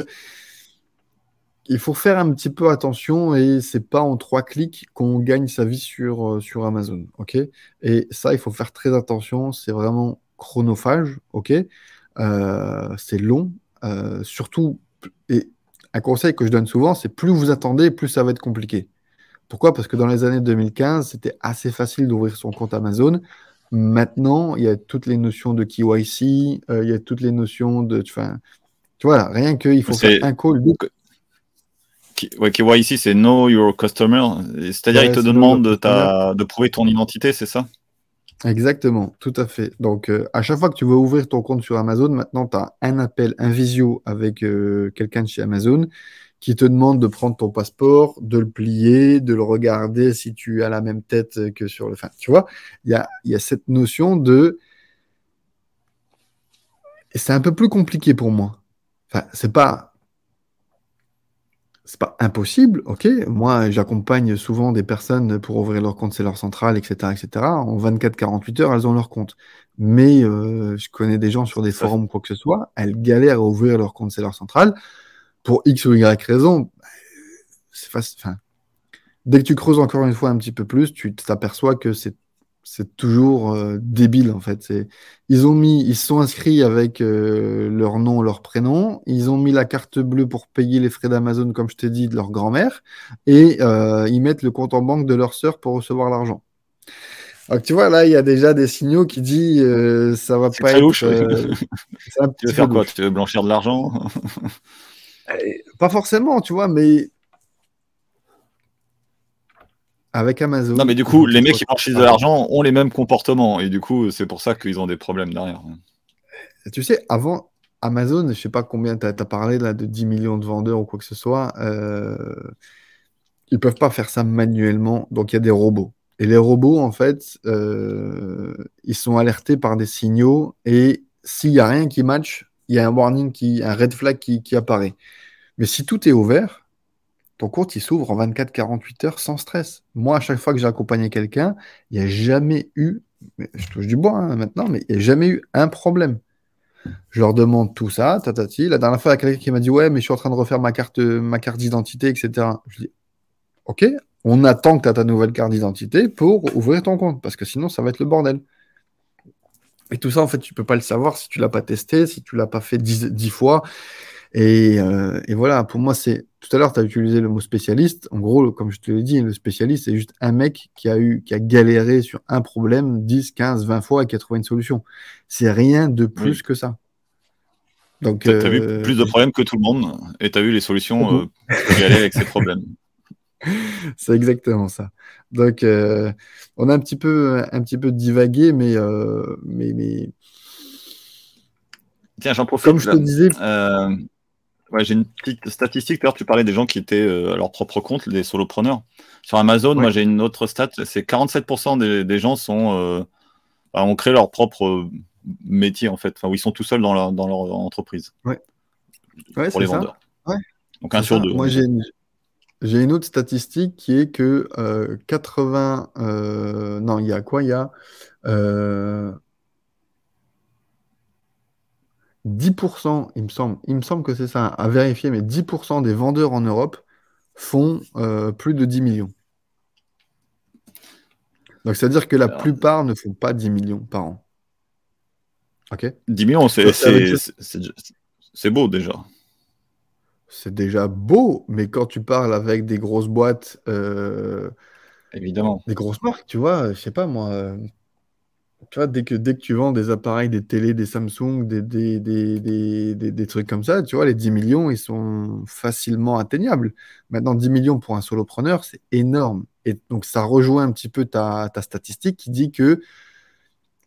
il faut faire un petit peu attention et c'est pas en trois clics qu'on gagne sa vie sur, euh, sur Amazon. ok? Et ça, il faut faire très attention. C'est vraiment chronophage. ok? Euh, c'est long. Euh, surtout, et un conseil que je donne souvent, c'est plus vous attendez, plus ça va être compliqué. Pourquoi? Parce que dans les années 2015, c'était assez facile d'ouvrir son compte Amazon. Maintenant, il y a toutes les notions de KYC, il y a toutes les notions de. Enfin, tu vois, rien qu'il faut faire un call ouais, ici c'est Know Your Customer. C'est-à-dire, il te demande de, ta, de prouver ton identité, c'est ça? Exactement, tout à fait. Donc, euh, à chaque fois que tu veux ouvrir ton compte sur Amazon, maintenant, tu as un appel, un visio avec euh, quelqu'un de chez Amazon qui te demande de prendre ton passeport, de le plier, de le regarder si tu as la même tête que sur le. Enfin, tu vois, il y a, y a cette notion de. C'est un peu plus compliqué pour moi. Enfin, c'est pas c'est pas impossible, ok. Moi, j'accompagne souvent des personnes pour ouvrir leur compte leur central, etc., etc. En 24-48 heures, elles ont leur compte. Mais euh, je connais des gens sur des forums ou quoi que ce soit, elles galèrent à ouvrir leur compte leur central pour X ou Y raison. C'est facile. Enfin, dès que tu creuses encore une fois un petit peu plus, tu t'aperçois que c'est c'est toujours euh, débile en fait. Ils ont mis, ils sont inscrits avec euh, leur nom, leur prénom. Ils ont mis la carte bleue pour payer les frais d'Amazon, comme je t'ai dit, de leur grand-mère, et euh, ils mettent le compte en banque de leur sœur pour recevoir l'argent. Donc tu vois là, il y a déjà des signaux qui disent ça va pas être. Louche, tu veux faire quoi? Tu veux blanchir de l'argent? Pas forcément, tu vois, mais avec Amazon. Non, mais du coup, les mecs qui franchissent de l'argent ont les mêmes comportements. Et du coup, c'est pour ça qu'ils ont des problèmes derrière. Tu sais, avant Amazon, je sais pas combien tu as, parlé là, de 10 millions de vendeurs ou quoi que ce soit. Euh, ils peuvent pas faire ça manuellement. Donc, il y a des robots. Et les robots, en fait, euh, ils sont alertés par des signaux. Et s'il n'y a rien qui match, il y a un warning, qui, un red flag qui, qui apparaît. Mais si tout est ouvert, ton compte, il s'ouvre en 24-48 heures sans stress. Moi, à chaque fois que j'ai accompagné quelqu'un, il n'y a jamais eu, je touche du bois hein, maintenant, mais il n'y a jamais eu un problème. Je leur demande tout ça, tatati. La dernière fois, il y a quelqu'un qui m'a dit Ouais, mais je suis en train de refaire ma carte, ma carte d'identité, etc. Je dis Ok, on attend que tu as ta nouvelle carte d'identité pour ouvrir ton compte, parce que sinon, ça va être le bordel. Et tout ça, en fait, tu ne peux pas le savoir si tu ne l'as pas testé, si tu ne l'as pas fait dix fois. Euh, et, voilà, pour moi, c'est. Tout à l'heure, tu as utilisé le mot spécialiste. En gros, comme je te l'ai dit, le spécialiste, c'est juste un mec qui a, eu, qui a galéré sur un problème 10, 15, 20 fois et qui a trouvé une solution. C'est rien de plus que ça. Donc, tu as, vu euh, plus de problèmes que tout le monde et tu as vu les solutions euh, avec ces problèmes. C'est exactement ça. Donc, on a un petit peu, un petit peu divagué, mais, mais, mais... Tiens, j'en profite. Comme je te disais, Ouais, j'ai une petite statistique. D'ailleurs, tu parlais des gens qui étaient euh, à leur propre compte, les solopreneurs. Sur Amazon, moi, j'ai une autre stat. C'est 47% des, gens sont, euh, bah, ont créé leur propre euh, métier, en fait. Enfin, où ils sont tout seuls dans, leur, dans leur entreprise. Ouais. pour les vendeurs. Donc, un sur deux. Moi, j'ai une, j'ai une autre statistique qui est que 80. non, il y a quoi? Il y a 10%, il me semble, il me semble que c'est ça, à vérifier, mais 10% des vendeurs en Europe font euh, plus de 10 millions. Donc, c'est-à-dire que la plupart ne font pas 10 millions par an. OK? 10 millions, c'est beau déjà. C'est déjà beau, mais quand tu parles avec des grosses boîtes, euh, évidemment, des grosses marques, tu vois, je sais pas moi, euh, tu vois, dès que, dès que tu vends des appareils, des télés, des Samsung, des, des, des, des, trucs comme ça, tu vois, les 10 millions, ils sont facilement atteignables. Maintenant, 10 millions pour un solopreneur, c'est énorme. Et donc, ça rejoint un petit peu ta, ta statistique qui dit que,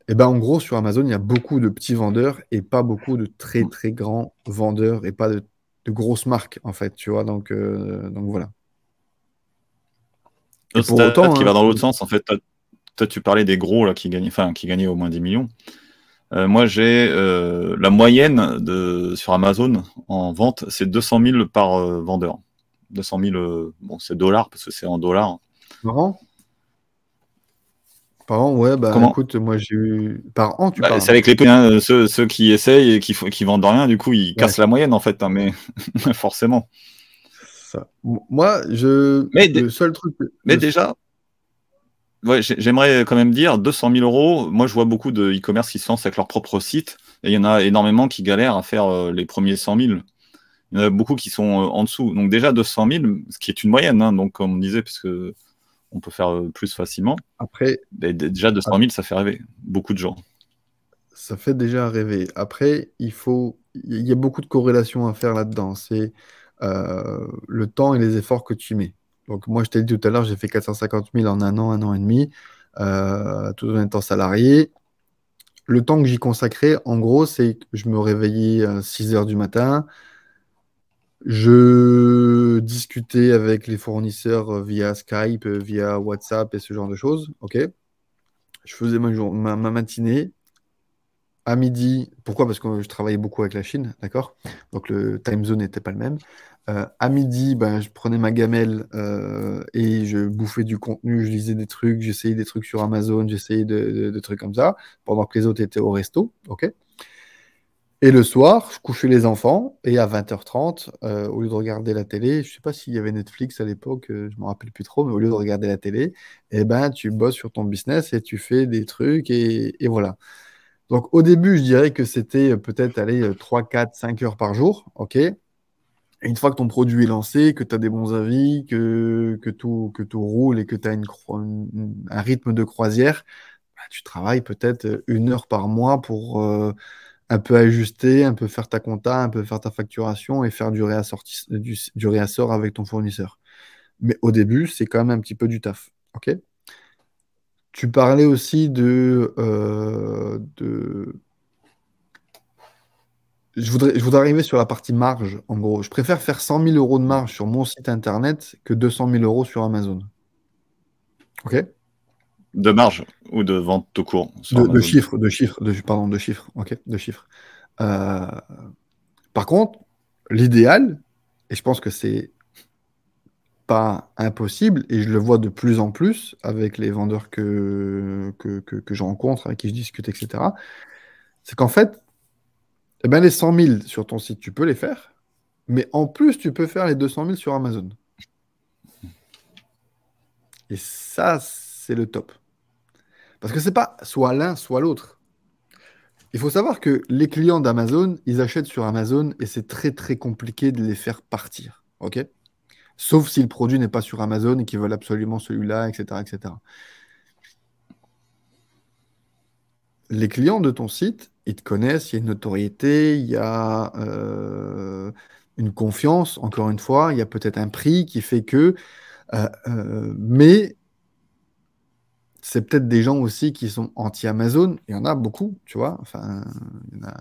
eh ben, en gros, sur Amazon, il y a beaucoup de petits vendeurs et pas beaucoup de très, très grands vendeurs et pas de, de grosses marques, en fait, tu vois. Donc, euh, donc voilà. Et pour autant, qui va hein, dans l'autre sens, en fait, toi, tu parlais des gros là, qui, gagnaient, enfin, qui gagnaient au moins 10 millions. Euh, moi, j'ai euh, la moyenne de, sur Amazon en vente, c'est 200 000 par euh, vendeur. 200 000, bon, c'est dollars parce que c'est en dollars. Par an? Par an, ouais, bah écoute, moi j'ai eu. Par an, tu bah, C'est avec les hein, ceux, qui essayent et qui, qui vendent rien, du coup, ils cassent la moyenne en fait, hein, mais forcément. Ça. Moi, je. Mais le seul truc. Mais déjà, Ouais, j'aimerais quand même dire 200 000 euros. Moi, je vois beaucoup de e-commerce qui se lancent avec leur propre site et il y en a énormément qui galèrent à faire euh, les premiers 100 000. Il y en a beaucoup qui sont euh, en dessous. Donc, déjà 200 000, ce qui est une moyenne, hein, donc comme on disait, puisque on peut faire euh, plus facilement. Après, déjà 200 000, ça fait rêver beaucoup de gens. Ça fait déjà rêver. Après, il faut, il y a beaucoup de corrélations à faire là-dedans. C'est le temps et les efforts que tu mets. Donc, moi, je t'ai dit tout à l'heure, j'ai fait 450 000 en un an, un an et demi, euh, tout en étant salarié. Le temps que j'y consacrais, en gros, c'est que je me réveillais à 6 heures du matin. Je discutais avec les fournisseurs via Skype, via WhatsApp et ce genre de choses. Je faisais ma matinée. À midi, pourquoi? Parce que je travaillais beaucoup avec la Chine, d'accord? Donc le time zone n'était pas le même. Euh, à midi, ben, je prenais ma gamelle euh, et je bouffais du contenu, je lisais des trucs, j'essayais des trucs sur Amazon, j'essayais de, trucs comme ça, pendant que les autres étaient au resto. ok? Et le soir, je couchais les enfants et à 20h30, euh, au lieu de regarder la télé, je ne sais pas s'il y avait Netflix à l'époque, je ne me rappelle plus trop, mais au lieu de regarder la télé, eh ben, tu bosses sur ton business et tu fais des trucs et voilà. Donc au début, je dirais que c'était peut-être aller 3, 4, 5 heures par jour. ok? Une fois que ton produit est lancé, que tu as des bons avis, que, tout, roule et que tu as un rythme de croisière, bah, tu travailles peut-être une heure par mois pour euh, un peu ajuster, un peu faire ta compta, un peu faire ta facturation et faire du, du, du réassort avec ton fournisseur. Mais au début, c'est quand même un petit peu du taf. OK? Tu parlais aussi de, euh, de... Je voudrais, je voudrais arriver sur la partie marge, en gros. Je préfère faire 100 000 euros de marge sur mon site internet que 200 000 euros sur Amazon. OK? De marge ou de vente tout court de, de, chiffres, de chiffres, de, pardon, de chiffres, ok, de chiffres. Euh, par contre, l'idéal, et je pense que c'est pas impossible, et je le vois de plus en plus avec les vendeurs que, je rencontre, avec qui je discute, etc., c'est qu'en fait, eh ben, les 100 000 sur ton site, tu peux les faire, mais en plus, tu peux faire les 200 000 sur Amazon. Et ça, c'est le top. Parce que c'est pas soit l'un, soit l'autre. Il faut savoir que les clients d'Amazon, ils achètent sur Amazon et c'est très très compliqué de les faire partir. OK? Sauf si le produit n'est pas sur Amazon et qu'ils veulent absolument celui-là, etc., etc. Les clients de ton site, ils te connaissent, il y a une notoriété, il y a euh, une confiance, encore une fois, il y a peut-être un prix qui fait que. Euh, euh, mais c'est peut-être des gens aussi qui sont anti-Amazon. Il y en a beaucoup, tu vois. Enfin, il y en a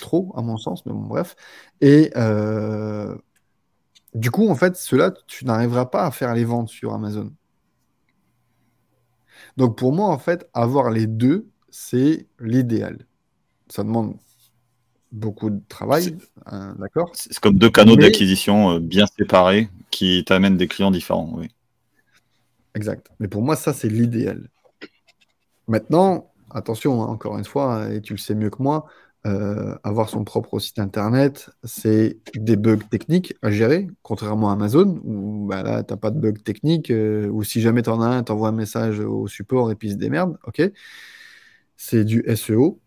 trop, à mon sens, mais bon, bref. Et du coup, en fait, cela, tu n'arriveras pas à faire les ventes sur Amazon. Donc pour moi, en fait, avoir les deux, c'est l'idéal. Ça demande beaucoup de travail, hein, d'accord? C'est comme deux canaux d'acquisition euh, bien séparés qui t'amènent des clients différents, oui. Exact. Mais pour moi, ça, c'est l'idéal. Maintenant, attention, hein, encore une fois, et tu le sais mieux que moi, euh, avoir son propre site internet, c'est des bugs techniques à gérer, contrairement à Amazon, où bah, là, tu n'as pas de bugs techniques, euh, ou si jamais tu en as un, tu envoies un message au support et puis ils se démerdent. c'est du SEO,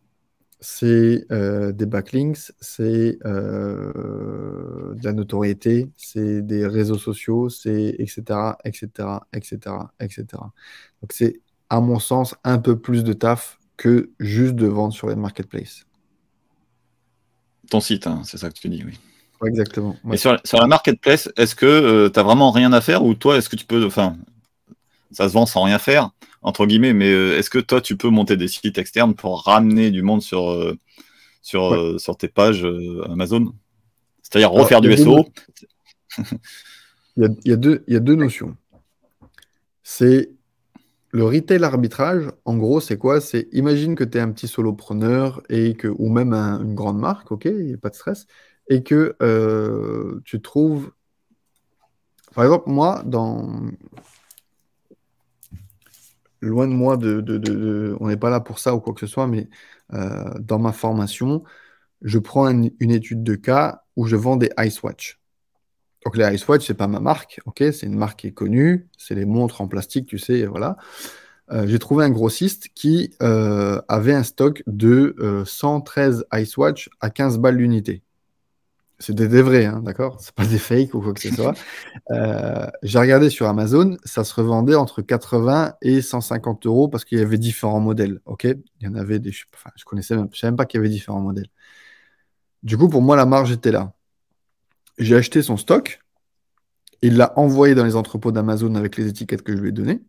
c'est euh, des backlinks, c'est de la notoriété, c'est des réseaux sociaux, c'est etc., etc., etc., etc. Donc c'est, à mon sens, un peu plus de taf que juste de vendre sur les marketplaces. Ton site, hein, c'est ça que tu dis, oui. exactement. Et sur, la marketplace, est-ce que euh, tu n'as vraiment rien à faire ou toi, est-ce que tu peux. Enfin, ça se vend sans rien faire, entre guillemets, mais euh, est-ce que toi, tu peux monter des sites externes pour ramener du monde sur, euh, sur, sur tes pages Amazon? C'est-à-dire refaire du SEO il, y a, deux, il y a deux notions. C'est le retail arbitrage, en gros, c'est quoi? C'est imagine que tu es un petit solopreneur et que, ou même une grande marque, ok, pas de stress, et que euh, tu trouves. Par exemple, moi, dans. Loin de moi, on n'est pas là pour ça ou quoi que ce soit, mais euh, dans ma formation, je prends une étude de cas où je vends des Icewatch. Donc les Icewatch, c'est pas ma marque, ok, c'est une marque qui est connue, c'est les montres en plastique, tu sais, voilà. Euh, j'ai trouvé un grossiste qui euh, avait un stock de 113 euh, Icewatch à 15 balles l'unité. C'est des, vrais, hein, d'accord? C'est pas des fakes ou quoi que ce soit. j'ai regardé sur Amazon, ça se revendait entre 80 et 150 euros parce qu'il y avait différents modèles, ok? Il y en avait des... Enfin, je connaissais même, je savais même pas qu'il y avait différents modèles. Du coup, pour moi, la marge était là. J'ai acheté son stock. Il l'a envoyé dans les entrepôts d'Amazon avec les étiquettes que je lui ai données.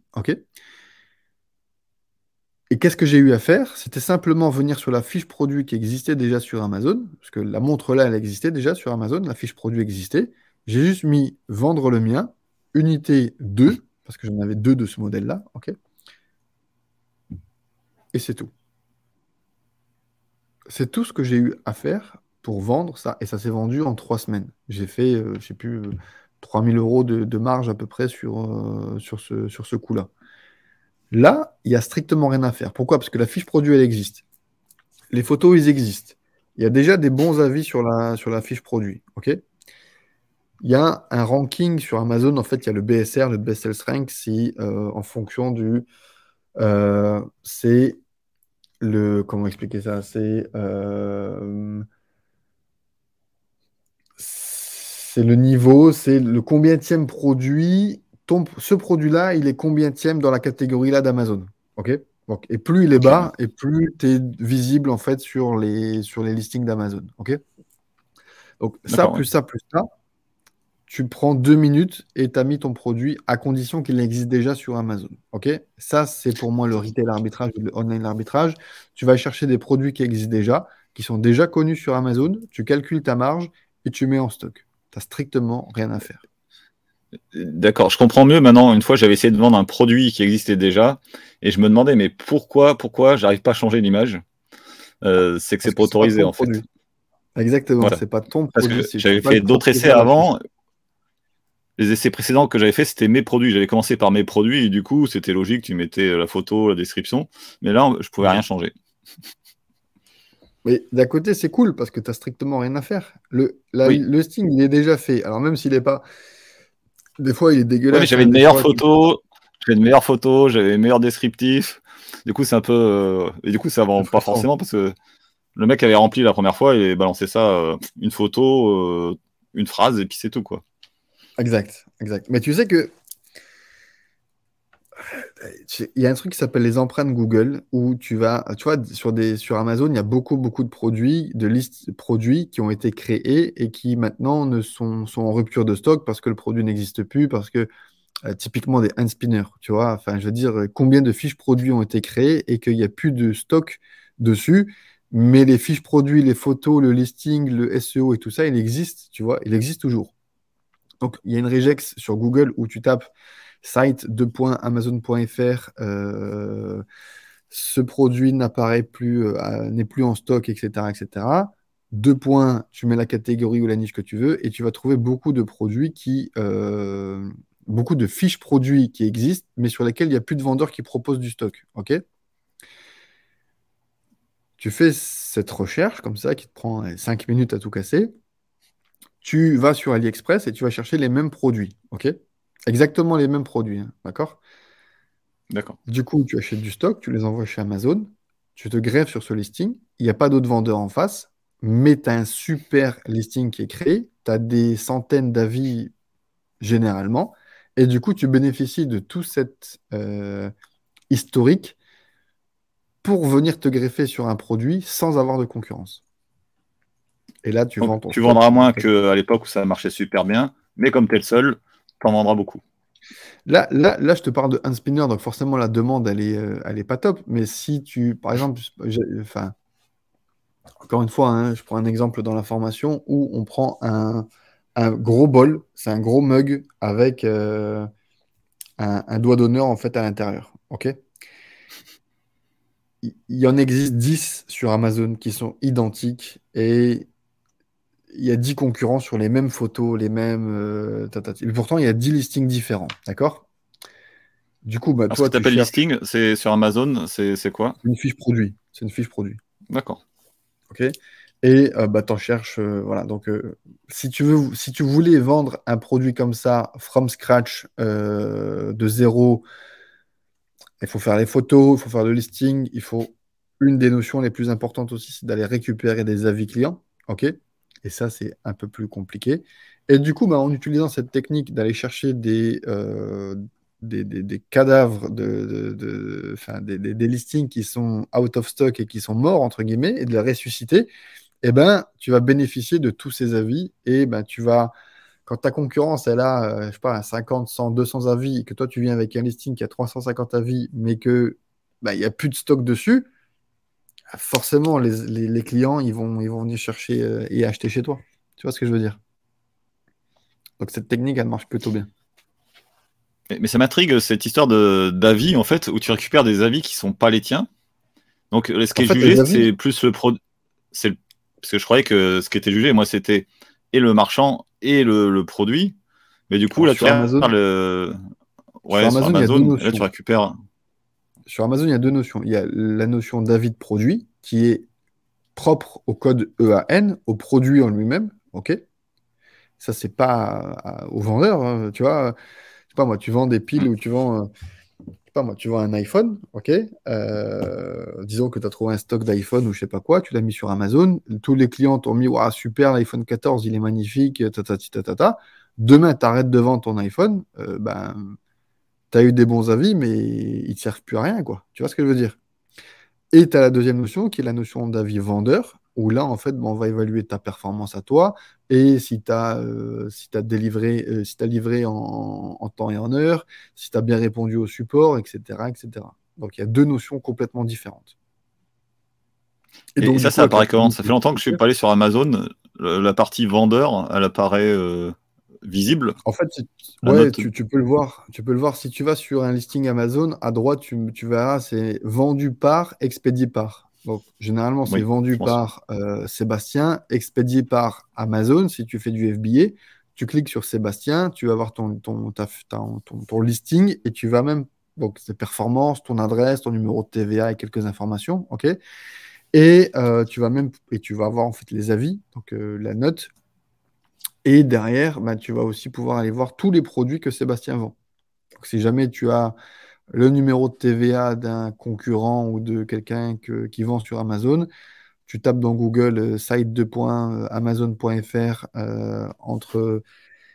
Et qu'est-ce que j'ai eu à faire? C'était simplement venir sur la fiche produit qui existait déjà sur Amazon, parce que la montre là, elle existait déjà sur Amazon, la fiche produit existait. J'ai juste mis vendre le mien, unité 2, parce que j'en avais deux de ce modèle-là, Et c'est tout. C'est tout ce que j'ai eu à faire pour vendre ça. Et ça s'est vendu en trois semaines. J'ai fait, euh, je sais plus, 3000 euh, euros de, marge à peu près sur, euh, sur ce, sur ce coup-là. Là, il n'y a strictement rien à faire. Pourquoi? Parce que la fiche produit, elle existe. Les photos, ils existent. Il y a déjà des bons avis sur la, fiche produit. OK? Il y a un ranking sur Amazon. En fait, il y a le BSR, le Best Sales Rank, si en fonction du. c'est le. Comment expliquer ça? C'est c'est le niveau, c'est le combienième produit. ce produit-là, il est combienième dans la catégorie là d'Amazon. OK? Donc, Et plus il est bas, et plus tu es visible en fait sur les, sur les listings d'Amazon. OK? Donc ça, plus ça, plus ça, tu prends deux minutes et tu as mis ton produit à condition qu'il existe déjà sur Amazon. OK? Ça, c'est pour moi le retail arbitrage ou le online arbitrage. Tu vas chercher des produits qui existent déjà, qui sont déjà connus sur Amazon, tu calcules ta marge et tu mets en stock. Tu n'as strictement rien à faire. D'accord, je comprends mieux maintenant. Une fois, j'avais essayé de vendre un produit qui existait déjà et je me demandais, mais pourquoi, pourquoi j'arrive pas à changer l'image? Euh, C'est que c'est pas autorisé en fait. Exactement, c'est pas ton produit. J'avais fait d'autres essais avant. Les essais précédents que j'avais fait, c'était mes produits. J'avais commencé par mes produits et du coup, c'était logique, tu mettais la photo, la description. Mais là, je pouvais rien changer. Mais d'un côté, c'est cool parce que tu n'as strictement rien à faire. Le, le Sting, il est déjà fait. Alors, même s'il n'est pas. Des fois, il est dégueulasse. j'avais une meilleure photo. J'avais une meilleure photo, j'avais meilleur descriptif. Du coup, c'est un peu. Euh, et du coup, ça va pas forcément parce que le mec avait rempli la première fois et balancé ça, euh, une photo, euh, une phrase, et puis c'est tout, quoi. Exact, exact. Mais tu sais que il y a un truc qui s'appelle les empreintes Google où tu vas, tu vois, sur, des, sur Amazon, il y a beaucoup, beaucoup de produits, de listes de produits qui ont été créés et qui maintenant ne sont, sont en rupture de stock parce que le produit n'existe plus, parce que euh, typiquement des hand spinners, tu vois, enfin, je veux dire, combien de fiches produits ont été créées et qu'il n'y a plus de stock dessus, mais les fiches produits, les photos, le listing, le SEO et tout ça, il existe, tu vois, il existe toujours. Donc, il y a une regex sur Google où tu tapes site 2.amazon.fr, euh, ce produit n'apparaît plus, euh, n'est plus en stock, etc., etc. Deux points, tu mets la catégorie ou la niche que tu veux et tu vas trouver beaucoup de produits qui, euh, beaucoup de fiches produits qui existent, mais sur lesquels il n'y a plus de vendeurs qui proposent du stock. Ok? Tu fais cette recherche comme ça qui te prend 5 minutes à tout casser. Tu vas sur AliExpress et tu vas chercher les mêmes produits. Ok? Exactement les mêmes produits, hein, d'accord? D'accord. Du coup, tu achètes du stock, tu les envoies chez Amazon, tu te grèves sur ce listing, il n'y a pas d'autres vendeurs en face, mais tu as un super listing qui est créé, tu as des centaines d'avis généralement, et du coup, tu bénéficies de tout cet euh, historique pour venir te greffer sur un produit sans avoir de concurrence. Et là, tu vends ton Tu vendras moins qu'à l'époque où ça marchait super bien, mais comme tu es le seul, t'en vendras beaucoup. Là, là, là, je te parle de un spinner, donc forcément la demande, elle est, euh, elle est pas top. Mais si tu, par exemple, enfin, encore une fois, hein, je prends un exemple dans la formation où on prend un, gros bol, c'est un gros mug avec euh, un, doigt d'honneur en fait à l'intérieur. Ok? Il y en existe 10 sur Amazon qui sont identiques et il y a 10 concurrents sur les mêmes photos, les mêmes. Euh, pourtant, il y a 10 listings différents. D'accord? Du coup, bah, toi. Ce que tu appelles listing, c'est sur Amazon, c'est quoi? Une fiche produit. C'est une fiche produit. D'accord. OK? Et euh, bah, tu en cherches. Euh, voilà. Donc, si, tu veux, si tu voulais vendre un produit comme ça, from scratch, de zéro, il faut faire les photos, il faut faire le listing, il faut. Une des notions les plus importantes aussi, c'est d'aller récupérer des avis clients. OK? Et ça, c'est un peu plus compliqué. Et du coup, bah, en utilisant cette technique d'aller chercher des, cadavres, de, de, des, listings qui sont out of stock et qui sont morts, entre guillemets, et de les ressusciter, eh ben, tu vas bénéficier de tous ces avis et ben, tu vas, quand ta concurrence elle a, euh, je sais pas, 50, 100, 200 avis, et que toi tu viens avec un listing qui a 350 avis, mais que ben, il n'y a plus de stock dessus, forcément, les, clients, ils vont, ils vont venir chercher euh, et acheter chez toi. Tu vois ce que je veux dire? Donc cette technique, elle marche plutôt bien. Mais ça m'intrigue cette histoire d'avis, en fait, où tu récupères des avis qui sont pas les tiens. Donc ce qui est jugé, c'est plus le produit. Parce que je croyais que ce qui était jugé, moi, c'était et le marchand et le, produit. Mais du coup, là, tu Amazon, le... Ouais, sur Amazon, là, tu récupères sur Amazon, il y a deux notions. Il y a la notion d'avis de produit qui est propre au code EAN, au produit en lui-même. OK? Ça, c'est pas au vendeur. Hein, tu vois, pas moi, tu vends des piles ou tu vends. Euh, pas tu vends un iPhone, ok? Euh, Disons que tu as trouvé un stock d'iPhone ou je sais pas quoi, tu l'as mis sur Amazon, tous les clients t'ont mis super, l'iPhone 14, il est magnifique, ta, ta, ta, Demain, tu arrêtes de vendre ton iPhone, euh, ben, tu as eu des bons avis, mais ils ne servent plus à rien, quoi. Tu vois ce que je veux dire? Et tu as la deuxième notion, qui est la notion d'avis vendeur, où là, en fait, on va évaluer ta performance à toi et si tu as, euh, si as délivré, euh, si as livré en, temps et en heure, si tu as bien répondu au support, etc., etc. Donc, il y a deux notions complètement différentes. Et, donc, ça, ça apparaît comment? Ça fait longtemps que je suis pas allé sur Amazon. La partie vendeur, elle apparaît euh, visible. En fait, ouais, tu, peux le voir. Tu peux le voir si tu vas sur un listing Amazon. À droite, tu, tu verras, c'est vendu par, expédié par. Donc, généralement, c'est vendu par euh, Sébastien, expédié par Amazon. Si tu fais du FBA, tu cliques sur Sébastien, tu vas voir ton, ton, ton, listing et tu vas même, donc, ses performances, ton adresse, ton numéro de TVA et quelques informations. OK? Et euh, tu vas même et tu vas avoir en fait les avis, donc euh, la note. Et derrière, bah, tu vas aussi pouvoir aller voir tous les produits que Sébastien vend. Donc, si jamais tu as le numéro de TVA d'un concurrent ou de quelqu'un qui vend sur Amazon. Tu tapes dans Google euh, site de euh, amazon.fr euh, entre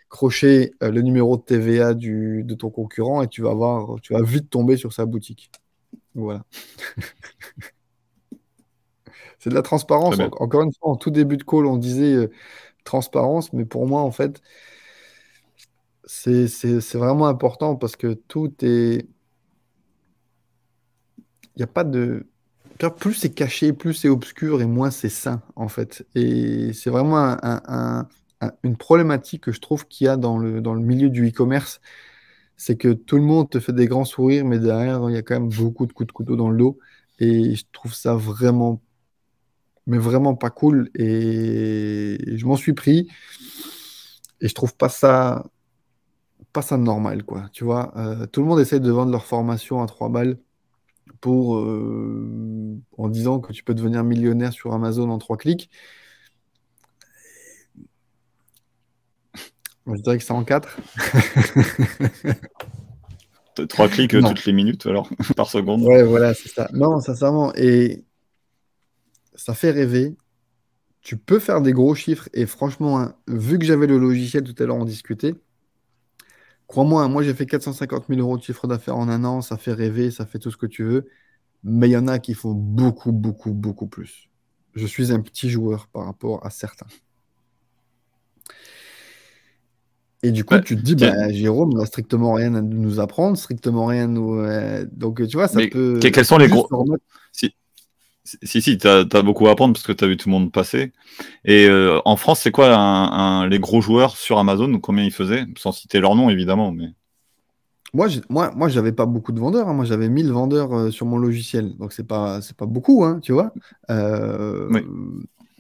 crochet le numéro de TVA de ton concurrent et tu vas voir, tu vas vite tomber sur sa boutique. Voilà. C'est de la transparence. encore une fois, en tout début de call, on disait transparence, mais pour moi, en fait, c'est vraiment important parce que tout est il n'y a pas de. Plus c'est caché, plus c'est obscur et moins c'est sain, en fait. Et c'est vraiment une problématique que je trouve qu'il y a dans le, dans le milieu du e-commerce. C'est que tout le monde te fait des grands sourires, mais derrière, il y a quand même beaucoup de coups de couteau dans le dos. Et je trouve ça vraiment, mais vraiment pas cool. Et je m'en suis pris. Et je trouve pas ça, pas ça normal, quoi. Tu vois, euh, tout le monde essaie de vendre leur formation à trois balles pour, euh, en disant que tu peux devenir millionnaire sur Amazon en trois clics. je dirais que c'est en quatre. Trois clics toutes les minutes, alors, par seconde. Ouais, voilà, c'est ça. Non, sincèrement, et ça fait rêver. Tu peux faire des gros chiffres, et franchement, hein, vu que j'avais le logiciel tout à l'heure, on discutait, Crois-moi, moi j'ai fait 450 000 euros de chiffre d'affaires en un an, ça fait rêver, ça fait tout ce que tu veux, mais il y en a qui font beaucoup, beaucoup, beaucoup plus. Je suis un petit joueur par rapport à certains. Et du coup, tu te dis, bah, Jérôme n'a strictement rien à nous apprendre, strictement rien à nous. Euh, donc, tu vois, ça peut. Quels sont les gros. Si, si, tu as, beaucoup à apprendre parce que tu as vu tout le monde passer. Et euh, en France, c'est quoi les gros joueurs sur Amazon Combien ils faisaient? Sans citer leur nom, évidemment. Mais... Moi, moi, moi j'avais pas beaucoup de vendeurs. Hein. Moi, j'avais 1000 vendeurs euh, sur mon logiciel. Donc, c'est pas, pas beaucoup, hein, tu vois. Euh,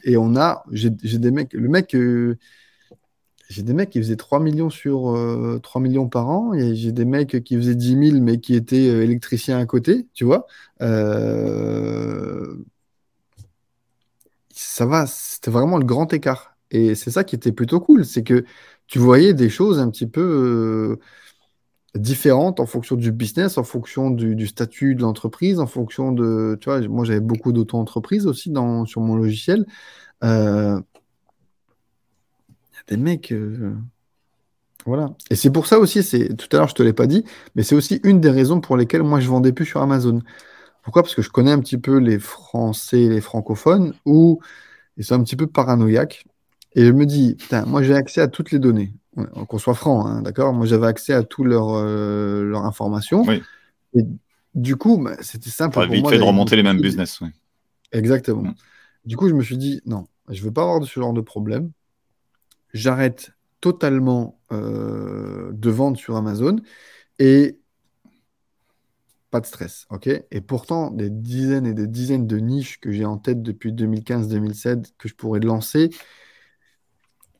et on a, j'ai des mecs, le mec, j'ai des mecs qui faisaient 3 millions sur 3 millions par an, j'ai des mecs qui faisaient 10 000 mais qui étaient électriciens à côté, tu vois. ça va, c'était vraiment le grand écart. Et c'est ça qui était plutôt cool, c'est que tu voyais des choses un petit peu différentes en fonction du business, en fonction du, statut de l'entreprise, en fonction de, tu vois, moi j'avais beaucoup d'auto-entreprises aussi dans, sur mon logiciel. Des mecs. Euh, voilà. Et c'est pour ça aussi, c'est tout à l'heure je te l'ai pas dit, mais c'est aussi une des raisons pour lesquelles moi je vendais plus sur Amazon. Pourquoi? Parce que je connais un petit peu les Français les francophones où ils sont un petit peu paranoïaques. Et je me dis, putain, moi j'ai accès à toutes les données. Qu'on soit franc, hein, d'accord? Moi j'avais accès à toutes leurs euh, informations. Et du coup, bah, c'était simple. Ça vite fait de remonter les mêmes business. Exactement. Mm. Du coup, je me suis dit, non, je ne veux pas avoir ce genre de problème j'arrête totalement euh, de vendre sur Amazon et pas de stress, Et pourtant, des dizaines et des dizaines de niches que j'ai en tête depuis 2015-2007 que je pourrais lancer,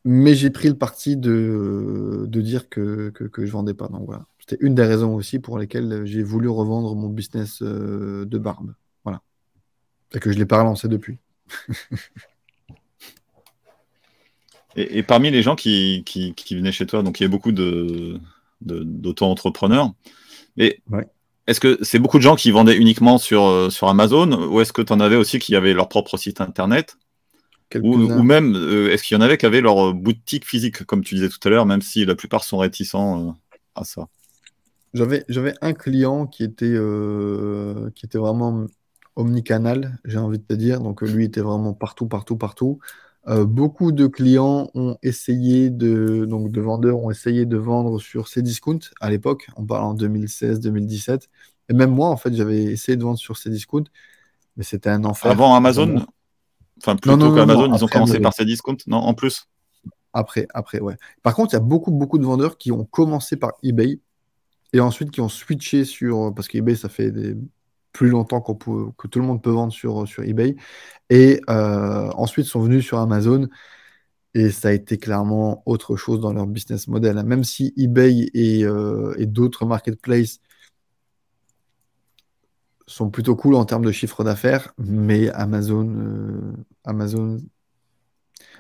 mais j'ai pris le parti de, de dire que, que, que je vendais pas. Donc voilà, c'était une des raisons aussi pour lesquelles j'ai voulu revendre mon business euh, de barbe. Voilà. Et que je ne l'ai pas relancé depuis. Et, parmi les gens qui, venaient chez toi, donc il y a beaucoup de, d'auto-entrepreneurs. Mais est-ce que c'est beaucoup de gens qui vendaient uniquement sur, euh, sur Amazon ou est-ce que tu en avais aussi qui avaient leur propre site internet? Ou, même, euh, est-ce qu'il y en avait qui avaient leur boutique physique, comme tu disais tout à l'heure, même si la plupart sont réticents euh, à ça? J'avais, j'avais un client qui était, qui était vraiment omnicanal, j'ai envie de te dire. Donc lui était vraiment partout, partout, partout. Beaucoup de clients ont essayé de, donc de vendeurs ont essayé de vendre sur Cdiscount à l'époque, on parle en 2016, 2017. Et même moi, en fait, j'avais essayé de vendre sur Cdiscount, mais c'était un enfer. Avant Amazon Enfin, plutôt qu'Amazon, ils ont commencé par Cdiscount Non, en plus Après, après, ouais. Par contre, il y a beaucoup, beaucoup de vendeurs qui ont commencé par eBay et ensuite qui ont switché sur. Parce qu'eBay, ça fait plus longtemps que tout le monde peut vendre sur, eBay. Et euh, ensuite sont venus sur Amazon. Et ça a été clairement autre chose dans leur business model. Même si eBay et, euh, d'autres marketplaces sont plutôt cool en termes de chiffre d'affaires, mais Amazon, euh, Amazon,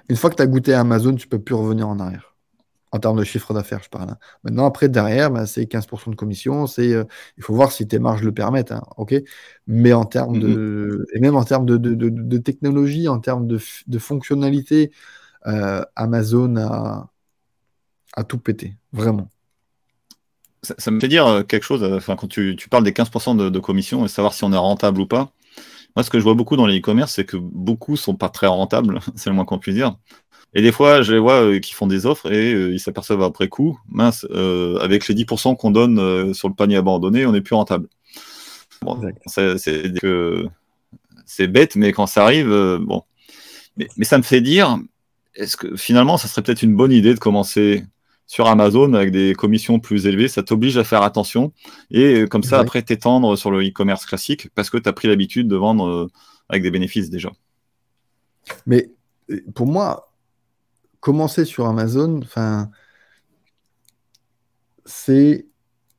une fois que tu as goûté Amazon, tu peux plus revenir en arrière. En termes de chiffre d'affaires, je parle. Hein. Maintenant, après, derrière, bah, c'est 15% de commission. C'est, euh, il faut voir si tes marges le permettent. Hein, ok? Mais en termes de. Mm-hmm. Et même en termes de, de, de, technologie, en termes de, fonctionnalité, euh, Amazon a, a tout pété. Vraiment ça, me fait dire euh, quelque chose, enfin, quand tu, parles des 15% de, commission et savoir si on est rentable ou pas. Moi, ce que je vois beaucoup dans les e-commerce, c'est que beaucoup sont pas très rentables, c'est le moins qu'on puisse dire. Et des fois, je les vois euh, qui font des offres et ils s'aperçoivent après coup, mince, avec les 10% qu'on donne sur le panier abandonné, on n'est plus rentable. c'est bête, mais quand ça arrive, bon. Mais, mais, ça me fait dire, est-ce que finalement, ça serait peut-être une bonne idée de commencer sur Amazon avec des commissions plus élevées, ça t'oblige à faire attention et comme ça, après, t'étendre sur le e-commerce classique parce que tu as pris l'habitude de vendre euh, avec des bénéfices déjà. Mais euh, pour moi, commencer sur Amazon, c'est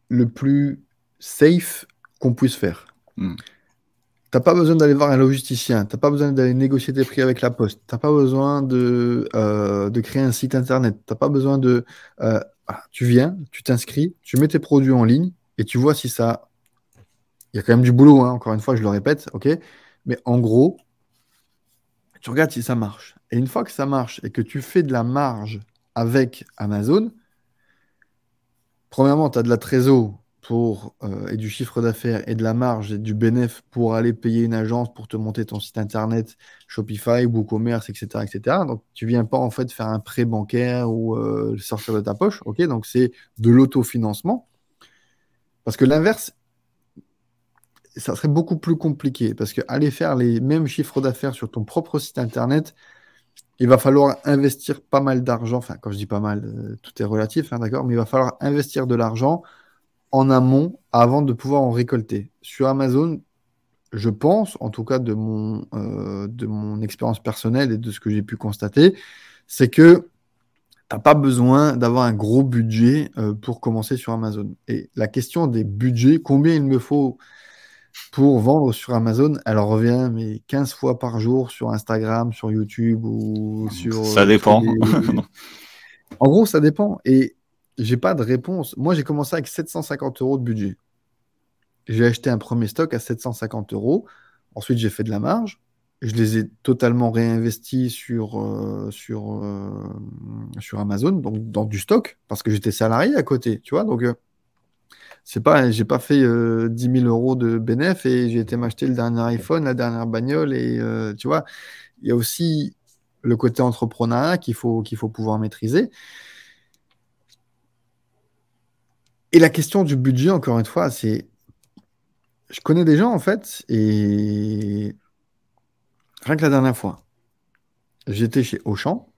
le plus safe qu'on puisse faire. Hmm. T'as pas besoin d'aller voir un logisticien, t'as pas besoin d'aller négocier tes prix avec la poste, t'as pas besoin de, euh, créer un site internet, t'as pas besoin de. Euh, tu viens, tu t'inscris, tu mets tes produits en ligne et tu vois si ça. Il y a quand même du boulot, hein, encore une fois, je le répète, ok? Mais en gros, tu regardes si ça marche. Et une fois que ça marche et que tu fais de la marge avec Amazon, premièrement, tu as de la trésor pour, euh, et du chiffre d'affaires et de la marge et du bénéfice pour aller payer une agence pour te monter ton site internet, Shopify, WooCommerce, etc., etc. Donc, tu viens pas en fait faire un prêt bancaire ou euh, sortir de ta poche. Ok, donc c'est de l'autofinancement. Parce que l'inverse, ça serait beaucoup plus compliqué parce que aller faire les mêmes chiffres d'affaires sur ton propre site internet, il va falloir investir pas mal d'argent. Enfin, quand je dis pas mal, euh, tout est relatif, hein, d'accord, mais il va falloir investir de l'argent en amont avant de pouvoir en récolter. Sur Amazon, je pense, en tout cas de mon, euh, de mon expérience personnelle et de ce que j'ai pu constater, c'est que tu n'as pas besoin d'avoir un gros budget euh, pour commencer sur Amazon. Et la question des budgets, combien il me faut pour vendre sur Amazon, elle revient mais 15 fois par jour sur Instagram, sur YouTube ou sur... Ça dépend. en gros, ça dépend. Et j'ai pas de réponse. Moi, j'ai commencé avec 750 euros de budget. J'ai acheté un premier stock à 750 euros. Ensuite, j'ai fait de la marge. Je les ai totalement réinvestis sur, euh, sur, euh, sur Amazon, donc dans du stock, parce que j'étais salarié à côté, tu vois. Donc, euh, c'est pas, j'ai pas fait 10 000 euros de bénéf et j'ai été m'acheter le dernier iPhone, la dernière bagnole, et tu vois, il y a aussi le côté entrepreneuriat qu'il faut, qu'il faut pouvoir maîtriser. Et la question du budget, encore une fois, c'est. Je connais des gens, en fait, et. Rien que la dernière fois, j'étais chez Auchan.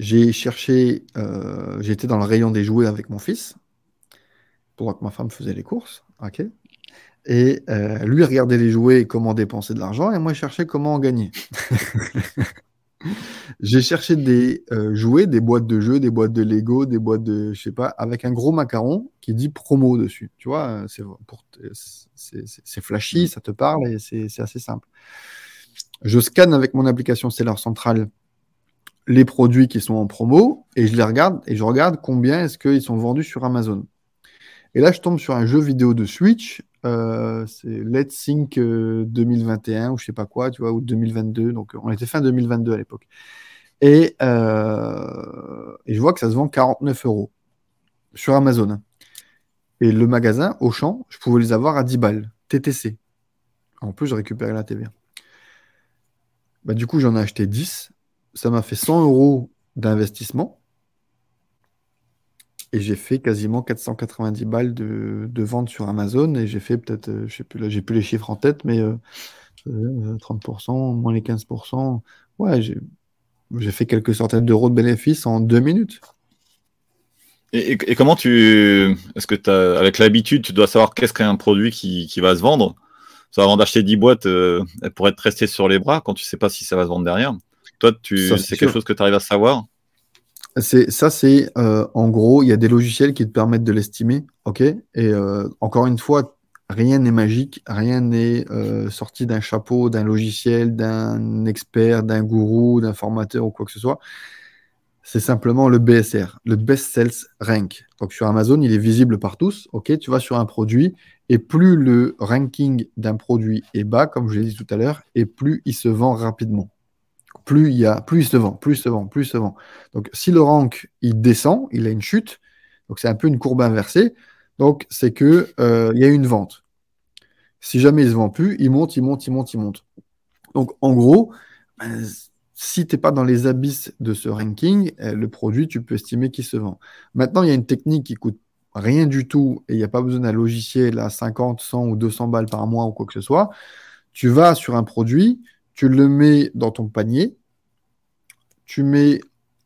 J'ai cherché. Euh, j'étais dans le rayon des jouets avec mon fils, pendant que ma femme faisait les courses. OK et euh, lui regardait les jouets et comment dépenser de l'argent, et moi je cherchais comment en gagner. J'ai cherché des euh, jouets, des boîtes de jeux, des boîtes de Lego, des boîtes de, je sais pas, avec un gros macaron qui dit promo dessus. Tu vois, c'est flashy, ça te parle et c'est assez simple. Je scanne avec mon application Seller Central les produits qui sont en promo et je les regarde et je regarde combien est-ce qu'ils sont vendus sur Amazon. Et là, je tombe sur un jeu vidéo de Switch euh, c'est Let's Sync 2021 euh, ou je sais pas quoi, tu vois, ou 2022. Donc on était fin 2022 à l'époque. Et, euh, et, je vois que ça se vend 49 euros sur Amazon. Et le magasin, Auchan, je pouvais les avoir à 10 balles. TTC. En plus, je récupérais la TVA. Bah, du coup, j'en ai acheté 10. Ça m'a fait 100 euros d'investissement. Et j'ai fait quasiment 490 balles de, vente sur Amazon. Et j'ai fait peut-être, euh, je sais plus, là, j'ai plus les chiffres en tête, mais 30%, euh, moins les 15%. Ouais, j'ai fait quelques centaines d'euros de bénéfices en deux minutes. Et, comment tu. Est-ce que as, avec l'habitude, tu dois savoir qu'est-ce qu'un produit qui, va se vendre? Ça, Avant d'acheter 10 boîtes, euh, elle pourrait être restée sur les bras quand tu sais pas si ça va se vendre derrière. Toi, c'est quelque chose que tu arrives à savoir? Ça, c'est euh, en gros, il y a des logiciels qui te permettent de l'estimer, ok? Et euh, encore une fois, rien n'est magique, rien n'est sorti d'un chapeau, d'un logiciel, d'un expert, d'un gourou, d'un formateur ou quoi que ce soit c'est simplement le BSR, le Best Sales Rank. Donc sur Amazon, il est visible par tous. Ok, tu vas sur un produit et plus le ranking d'un produit est bas, comme je l'ai dit tout à l'heure, et plus il se vend rapidement. Plus il y a, plus il se vend, plus il se vend, plus il se vend. Donc si le rank il descend, il a une chute. Donc c'est un peu une courbe inversée. Donc c'est que euh, il y a une vente. Si jamais il se vend plus, il monte, il monte, il monte, il monte. Donc en gros, ben, si tu n'es pas dans les abysses de ce ranking, euh, le produit, tu peux estimer qu'il se vend. Maintenant, il y a une technique qui coûte rien du tout et il n'y a pas besoin d'un logiciel à 50, 100 ou 200 balles par mois ou quoi que ce soit. Tu vas sur un produit, tu le mets dans ton panier, tu mets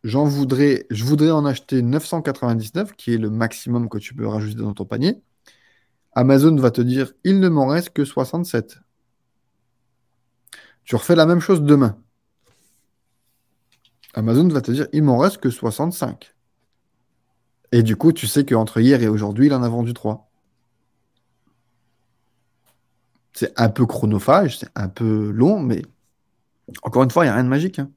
j'en voudrais, je voudrais en acheter 999, qui est le maximum que tu peux rajouter dans ton panier. Amazon va te dire il ne m'en reste que 67. Tu refais la même chose demain. Amazon va te dire il m'en reste que 65. Et du coup, tu sais qu'entre hier et aujourd'hui, il en a vendu 3. C'est un peu chronophage, c'est un peu long, mais encore une fois, il n'y a rien de magique. Hein.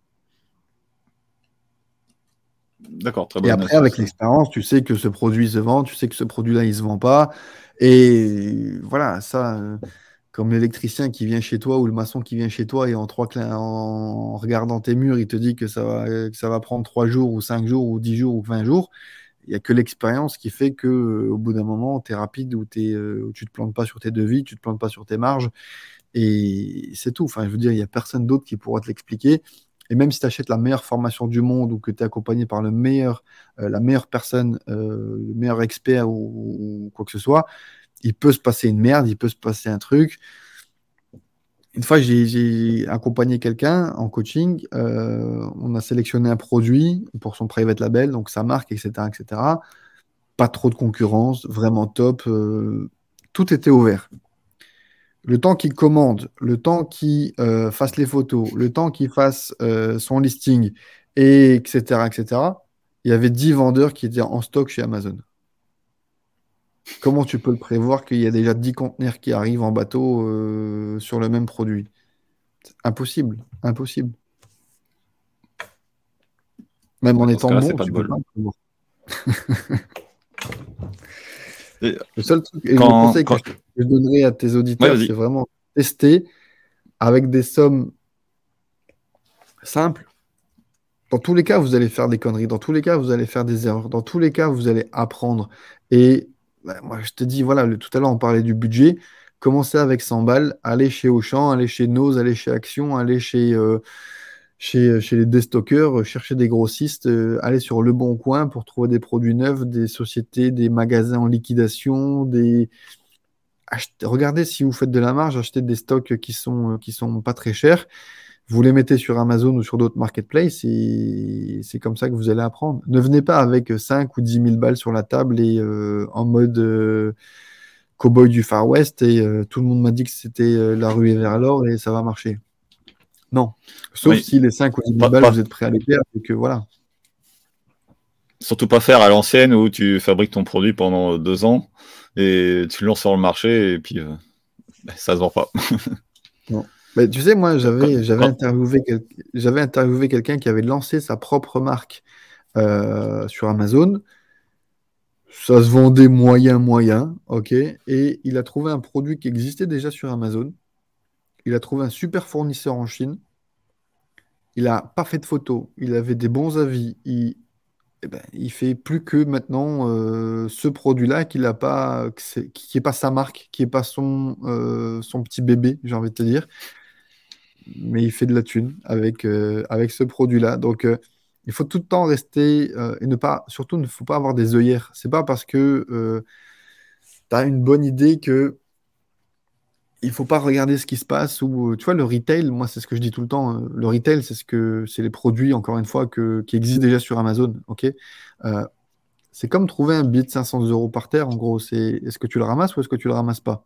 D'accord, très bien. Et après, avec l'expérience, tu sais que ce produit se vend, tu sais que ce produit-là, il ne se vend pas. Et voilà, ça, euh, comme l'électricien qui vient chez toi ou le maçon qui vient chez toi et en, trois en regardant tes murs, il te dit que ça va, que ça va prendre trois jours ou cinq jours ou dix jours ou vingt jours. Il n'y a que l'expérience qui fait que euh, au bout d'un moment, tu es rapide ou, es, euh, tu ne te plantes pas sur tes devis, tu ne te plantes pas sur tes marges. Et c'est tout. Enfin, je veux dire, il n'y a personne d'autre qui pourra te l'expliquer. Et même si tu achètes la meilleure formation du monde ou que tu es accompagné par le meilleur, euh, la meilleure personne, le meilleur expert ou, quoi que ce soit, il peut se passer une merde, il peut se passer un truc. Une fois, j'ai accompagné quelqu'un en coaching. Euh, on a sélectionné un produit pour son private label, donc sa marque, etc., etc. Pas trop de concurrence, vraiment top. Euh, tout était ouvert. Le temps qu'il commande, le temps qu'il euh, fasse les photos, le temps qu'il fasse son listing, et etc., etc., il y avait 10 vendeurs qui étaient en stock chez Amazon. Comment tu peux le prévoir qu'il y a déjà 10 conteneurs qui arrivent en bateau euh, sur le même produit? Impossible, impossible. Même en étant bon, tu peux pas le seul truc, et le conseil que je donnerais à tes auditeurs, c'est vraiment tester avec des sommes simples. Dans tous les cas, vous allez faire des conneries. Dans tous les cas, vous allez faire des erreurs. Dans tous les cas, vous allez apprendre. Et bah, moi, je te dis, voilà, tout à l'heure, on parlait du budget. Commencez avec 100 balles, allez chez Auchan, allez chez Nose, allez chez Action, allez chez, euh, chez, chez, les déstockeurs, euh, cherchez des grossistes, euh, allez sur Le Bon Coin pour trouver des produits neufs, des sociétés, des magasins en liquidation, des... Regardez si vous faites de la marge, achetez des stocks qui sont, qui sont pas très chers vous les mettez sur Amazon ou sur d'autres marketplaces et c'est comme ça que vous allez apprendre. Ne venez pas avec 5 ou 10 000 balles sur la table et euh, en mode euh, cowboy du Far West et euh, tout le monde m'a dit que c'était la rue vers l'or et ça va marcher. Non. Sauf si les 5 ou 10 000 balles, vous êtes prêt à les perdre et que voilà. Surtout pas faire à l'ancienne où tu fabriques ton produit pendant deux ans et tu le lances sur le marché et puis ça se vend pas. non tu sais, moi, j'avais j'avais interviewé, j'avais interviewé quelqu'un qui avait lancé sa propre marque euh, sur Amazon. Ça se vendait moyen, moyen, ok. Et il a trouvé un produit qui existait déjà sur Amazon. Il a trouvé un super fournisseur en Chine. Il a pas fait de photos. Il avait des bons avis. Il eh ben, fait plus que maintenant euh, ce produit-là qui n'est pas sa marque, qui n'est pas son, euh, son petit bébé, j'ai envie de te dire. Mais il fait de la thune avec, euh, ce produit-là. Donc, il faut tout le temps rester et ne pas, surtout, ne faut pas avoir des œillères. C'est pas parce que tu as une bonne idée que il faut pas regarder ce qui se passe ou tu vois le retail moi c'est ce que je dis tout le temps hein. le retail c'est ce que c'est les produits encore une fois que, qui existent déjà sur Amazon ok? Euh, c'est comme trouver un billet de 500 euros par terre en gros. C'est est-ce que tu le ramasses ou est-ce que tu le ramasses pas?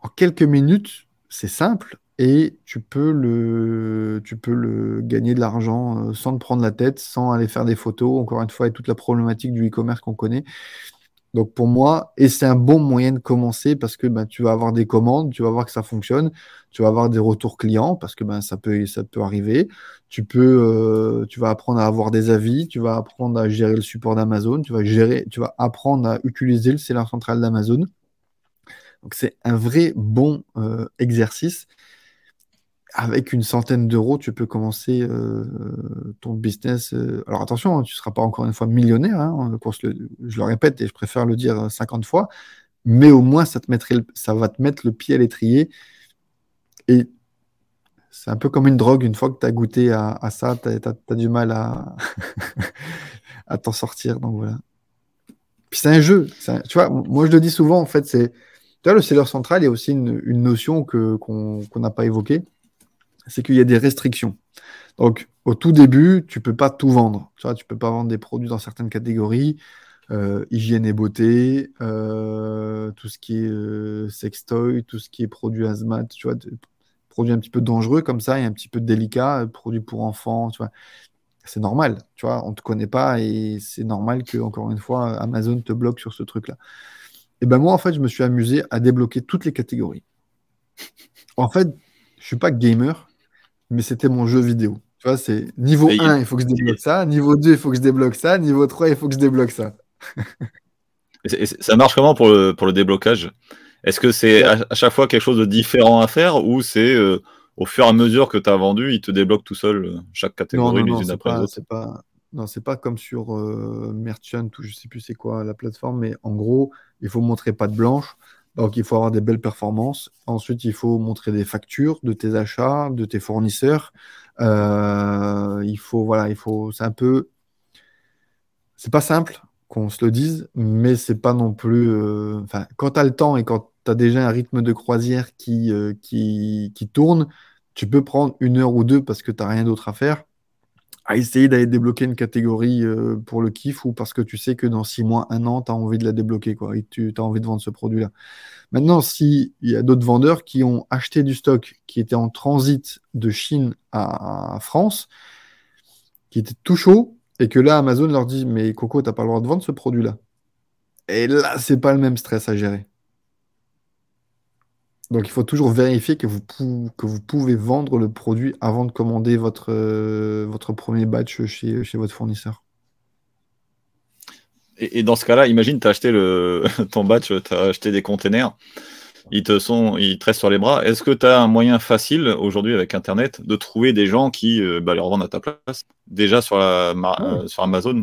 En quelques minutes c'est simple et tu peux le tu peux le gagner de l'argent euh, sans te prendre la tête sans aller faire des photos encore une fois et toute la problématique du e-commerce qu'on connaît donc pour moi, et c'est un bon moyen de commencer parce que ben, tu vas avoir des commandes, tu vas voir que ça fonctionne, tu vas avoir des retours clients parce que ben, ça, peut, ça peut arriver. Tu, euh, vas apprendre à avoir des avis, tu vas apprendre à gérer le support d'Amazon, tu vas, gérer, tu vas apprendre à utiliser le seller central d'Amazon. Donc c'est un vrai bon euh, exercice avec une centaine d'euros, tu peux commencer euh, ton business. Euh, alors attention, hein, tu ne seras pas encore une fois millionnaire, hein, je le répète et je préfère le dire 50 fois, mais au moins ça, te mettrait ça va te mettre le pied à l'étrier. Et c'est un peu comme une drogue, une fois que tu as goûté à, ça, tu as, du mal à, t'en sortir. Donc voilà. Puis c'est un jeu. tu vois, moi je le dis souvent, en fait, c'est. Le seller central, il y a aussi une, notion qu'on n'a pas évoquée c'est qu'il y a des restrictions. Donc, au tout début, tu peux pas tout vendre. Tu tu peux pas vendre des produits dans certaines catégories, euh, hygiène et beauté, euh, tout ce qui est euh, sextoy, tout ce qui est produit asthma, tu vois, produits un petit peu dangereux comme ça et un petit peu délicat, produits pour enfants, tu. C'est normal, on te connaît pas et c'est normal que, encore une fois, Amazon te bloque sur ce truc-là. Et ben moi, en fait, je me suis amusé à débloquer toutes les catégories. En fait, je suis pas gamer, mais c'était mon jeu vidéo. Tu vois, c'est niveau 1, il faut que je débloque ça. Niveau 2, il faut que je débloque ça. Niveau 3, il faut que je débloque ça. ça marche comment pour le, pour le déblocage? Est-ce que c'est à, chaque fois quelque chose de différent à faire ou c'est euh, au fur et à mesure que tu as vendu, il te débloque tout seul euh, chaque catégorie les unes après les autres? pas... Non, c'est pas comme sur euh, Merchant ou je sais plus c'est quoi la plateforme, mais en gros, il faut montrer pas de blanche. Donc, il faut avoir des belles performances. Ensuite, il faut montrer des factures de tes achats, de tes fournisseurs. Euh, il faut, voilà, il faut, c'est un peu, c'est pas simple qu'on se le dise, mais c'est pas non plus, euh, quand tu as le temps et quand tu as déjà un rythme de croisière qui, euh, qui, qui tourne, tu peux prendre une heure ou deux parce que tu n'as rien d'autre à faire à essayer d'aller débloquer une catégorie euh, pour le kiff ou parce que tu sais que dans six mois, un an, tu as envie de la débloquer quoi, et tu as envie de vendre ce produit-là. Maintenant, s'il y a d'autres vendeurs qui ont acheté du stock qui était en transit de Chine à, France, qui était tout chaud, et que là, Amazon leur dit Mais Coco, tu n'as pas le droit de vendre ce produit-là. Et là, c'est pas le même stress à gérer. Donc il faut toujours vérifier que vous, que vous pouvez vendre le produit avant de commander votre, euh, votre premier batch chez, chez votre fournisseur. Et, dans ce cas-là, imagine, tu as acheté le, ton batch, tu as acheté des containers, ils te, sont, ils restent sur les bras. Est-ce que tu as un moyen facile aujourd'hui avec Internet de trouver des gens qui euh, bah, les revendent à ta place? Déjà sur, la, euh, sur Amazon?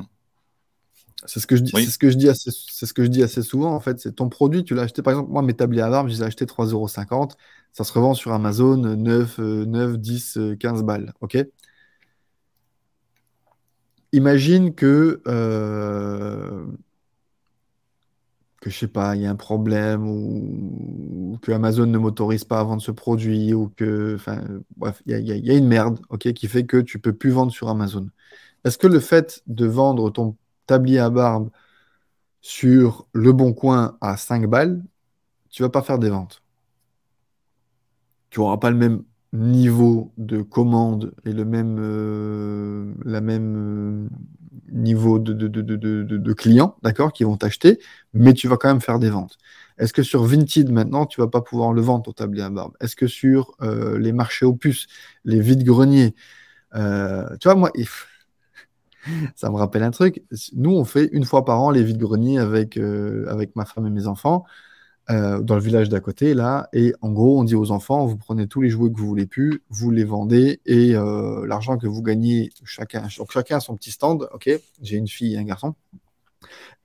C'est ce que je dis, c'est ce que je dis assez, c'est ce que je dis assez souvent en fait. C'est ton produit, tu l'as acheté par exemple, moi mes tabliers à barbe, je les ai achetés 3,50€. Ça se revend sur Amazon 9, 9, 10, 15 balles. Ok? Imagine que euh, que je sais pas, il y a un problème ou, que Amazon ne m'autorise pas à vendre ce produit ou que, enfin, bref, il y, y, a une merde, ok, qui fait que tu peux plus vendre sur Amazon. Est-ce que le fait de vendre ton tablier à barbe sur Le Bon Coin à 5 balles, tu vas pas faire des ventes. Tu n'auras pas le même niveau de commande et le même, euh, même euh, niveau de, clients, d'accord, qui vont t'acheter, mais tu vas quand même faire des ventes. Est-ce que sur Vinted maintenant, tu vas pas pouvoir le vendre ton tablier à barbe? Est-ce que sur euh, les marchés puces, les vides-greniers, tu vois, moi, ça me rappelle un truc. Nous, on fait une fois par an les vides-greniers avec, euh, avec ma femme et mes enfants. euh, dans le village d'à côté, là. Et en gros, on dit aux enfants, vous prenez tous les jouets que vous voulez plus, vous les vendez et euh, l'argent que vous gagnez, chacun, donc chacun a son petit stand. Ok, j'ai une fille et un garçon.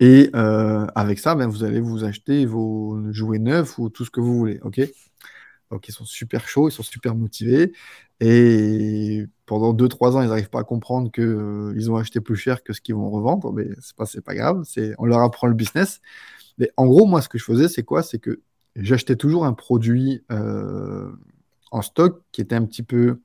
Et avec ça, ben, vous allez vous acheter vos jouets neufs ou tout ce que vous voulez. Ok? Donc ils sont super chauds, ils sont super motivés. Et pendant 2-3 ans, ils n'arrivent pas à comprendre qu'ils ont acheté plus cher que ce qu'ils vont revendre. Mais c'est pas, pas grave, on leur apprend le business. Mais en gros, moi, ce que je faisais, c'est quoi? C'est que j'achetais toujours un produit euh, en stock qui était un petit peu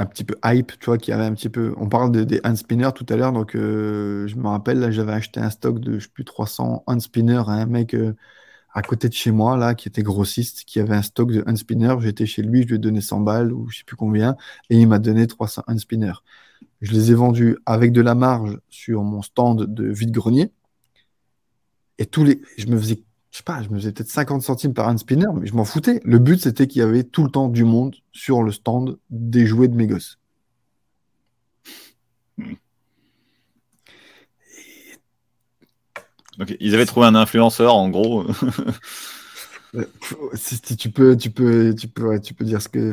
un petit peu hype, tu vois, qui avait un petit peu. On parle des hand spinners tout à l'heure, donc euh, je me rappelle, là, j'avais acheté un stock de, je sais plus, 300 hand spinners à un mec euh, à côté de chez moi, là, qui était grossiste, qui avait un stock de hand spinners. J'étais chez lui, je lui ai donné 100 balles ou je sais plus combien, et il m'a donné 300 hand spinners. Je les ai vendus avec de la marge sur mon stand de vide-grenier. Et tous les. Je me faisais, je sais pas, je me faisais peut-être 50 centimes par un spinner, mais je m'en foutais. Le but, c'était qu'il y avait tout le temps du monde sur le stand des jouets de mes gosses. Ils avaient trouvé un influenceur, en gros. si, tu peux, tu peux, tu peux, tu peux dire ce que.